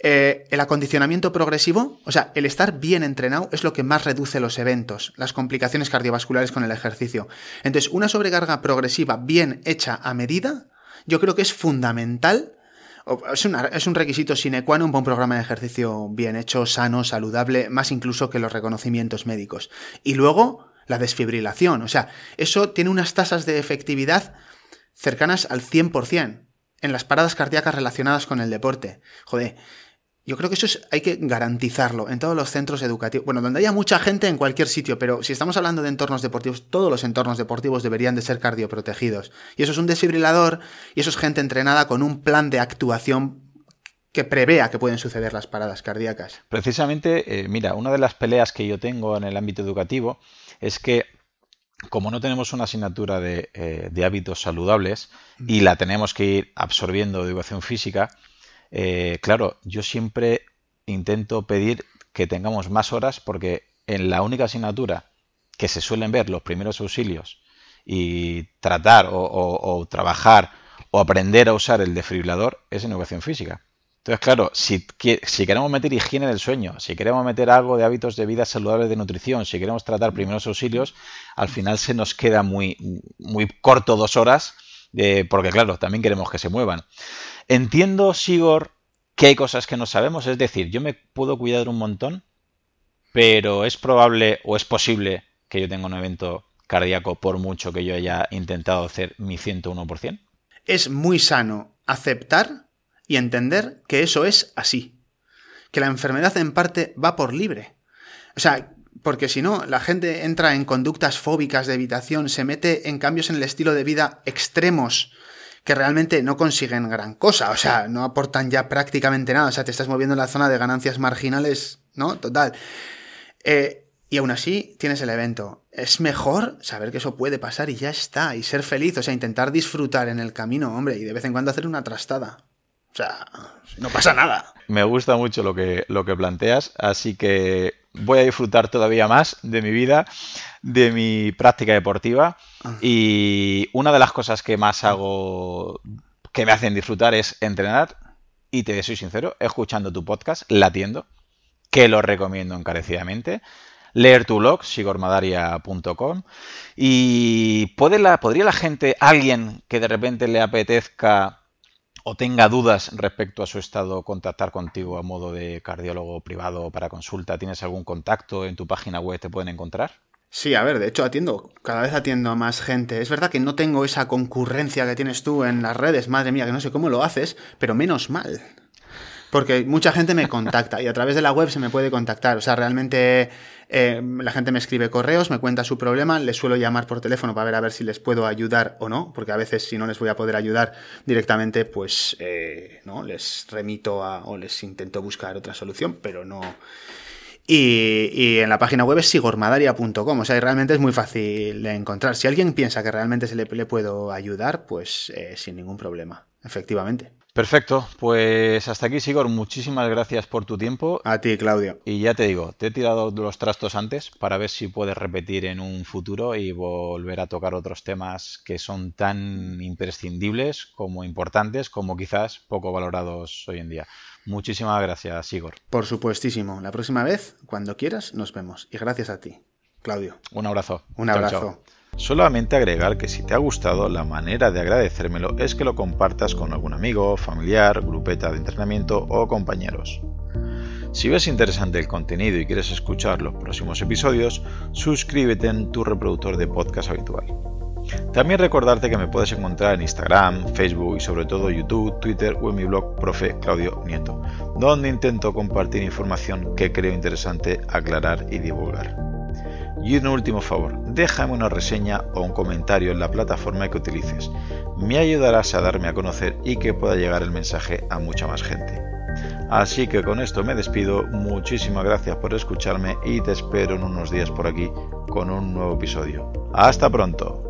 Eh, el acondicionamiento progresivo, o sea, el estar bien entrenado es lo que más reduce los eventos, las complicaciones cardiovasculares con el ejercicio. Entonces, una sobrecarga progresiva bien hecha a medida, yo creo que es fundamental. Es, es un requisito sine qua non para un programa de ejercicio bien hecho, sano, saludable, más incluso que los reconocimientos médicos. Y luego, la desfibrilación. O sea, eso tiene unas tasas de efectividad cercanas al 100% en las paradas cardíacas relacionadas con el deporte. Joder, yo creo que eso hay que garantizarlo en todos los centros educativos. Bueno, donde haya mucha gente en cualquier sitio, pero si estamos hablando de entornos deportivos, todos los entornos deportivos deberían de ser cardioprotegidos. Y eso es un desfibrilador y eso es gente entrenada con un plan de actuación que prevea que pueden suceder las paradas cardíacas. Precisamente, eh, mira, una de las peleas que yo tengo en el ámbito educativo es que como no tenemos una asignatura de, eh, de hábitos saludables y la tenemos que ir absorbiendo de educación física, eh, claro, yo siempre intento pedir que tengamos más horas porque en la única asignatura que se suelen ver los primeros auxilios y tratar o, o- o trabajar o aprender a usar el desfibrilador es en educación física. Entonces, claro, si, queremos meter higiene del sueño, si queremos meter algo de hábitos de vida saludables de nutrición, si queremos tratar primeros auxilios, al final se nos queda muy, muy corto dos horas, de- porque claro, también queremos que se muevan. Entiendo, Sigor, que hay cosas que no sabemos, es decir, yo me puedo cuidar un montón, pero es probable o es posible que yo tenga un evento cardíaco por mucho que yo haya intentado hacer mi 101%. Es muy sano aceptar y entender que eso es así. Que la enfermedad en parte va por libre. O sea, porque si no, la gente entra en conductas fóbicas de evitación, se mete en cambios en el estilo de vida extremos que realmente no consiguen gran cosa, o sea, no aportan ya prácticamente nada, o sea, te estás moviendo en la zona de ganancias marginales, ¿no? Total. Eh, y aún así tienes el evento. Es mejor saber que eso puede pasar y ya está, y ser feliz, o sea, intentar disfrutar en el camino, hombre, y de vez en cuando hacer una trastada. O sea, no pasa nada. Me gusta mucho lo que, lo que planteas, así que voy a disfrutar todavía más de mi vida, de mi práctica deportiva. Y una de las cosas que más hago, que me hacen disfrutar es entrenar. Y te soy sincero, escuchando tu podcast, latiendo, que lo recomiendo encarecidamente. Leer tu blog, sigormadaria.com. Y ¿puede la, podría la gente, alguien que de repente le apetezca o tenga dudas respecto a su estado, contactar contigo a modo de cardiólogo privado para consulta, ¿tienes algún contacto en tu página web? ¿Te pueden encontrar? Sí, a ver, de hecho atiendo, cada vez atiendo a más gente. Es verdad que no tengo esa concurrencia que tienes tú en las redes, madre mía, que no sé cómo lo haces, pero menos mal. Porque mucha gente me contacta y a través de la web se me puede contactar. O sea, realmente eh, la gente me escribe correos, me cuenta su problema, les suelo llamar por teléfono para ver a ver si les puedo ayudar o no, porque a veces si no les voy a poder ayudar directamente, pues eh, no les remito a, o les intento buscar otra solución, pero no. Y, en la página web es sigormadaria.com, o sea, realmente es muy fácil de encontrar. Si alguien piensa que realmente se le, le puedo ayudar, pues eh, sin ningún problema, efectivamente. Perfecto, pues hasta aquí, Sigor. Muchísimas gracias por tu tiempo. A ti, Claudio. Y ya te digo, te he tirado los trastos antes para ver si puedes repetir en un futuro y volver a tocar otros temas que son tan imprescindibles como importantes, como quizás poco valorados hoy en día. Muchísimas gracias, Sigor. Por supuestísimo. La próxima vez, cuando quieras, nos vemos. Y gracias a ti, Claudio. Un abrazo. Un Chao, abrazo. chao. Solamente agregar que si te ha gustado, la manera de agradecérmelo es que lo compartas con algún amigo, familiar, grupeta de entrenamiento o compañeros. Si ves interesante el contenido y quieres escuchar los próximos episodios, suscríbete en tu reproductor de podcast habitual. También recordarte que me puedes encontrar en Instagram, Facebook y sobre todo YouTube, Twitter o en mi blog Profe Claudio Nieto, donde intento compartir información que creo interesante aclarar y divulgar. Y un último favor, déjame una reseña o un comentario en la plataforma que utilices. Me ayudarás a darme a conocer y que pueda llegar el mensaje a mucha más gente. Así que con esto me despido, muchísimas gracias por escucharme y te espero en unos días por aquí con un nuevo episodio. Hasta pronto.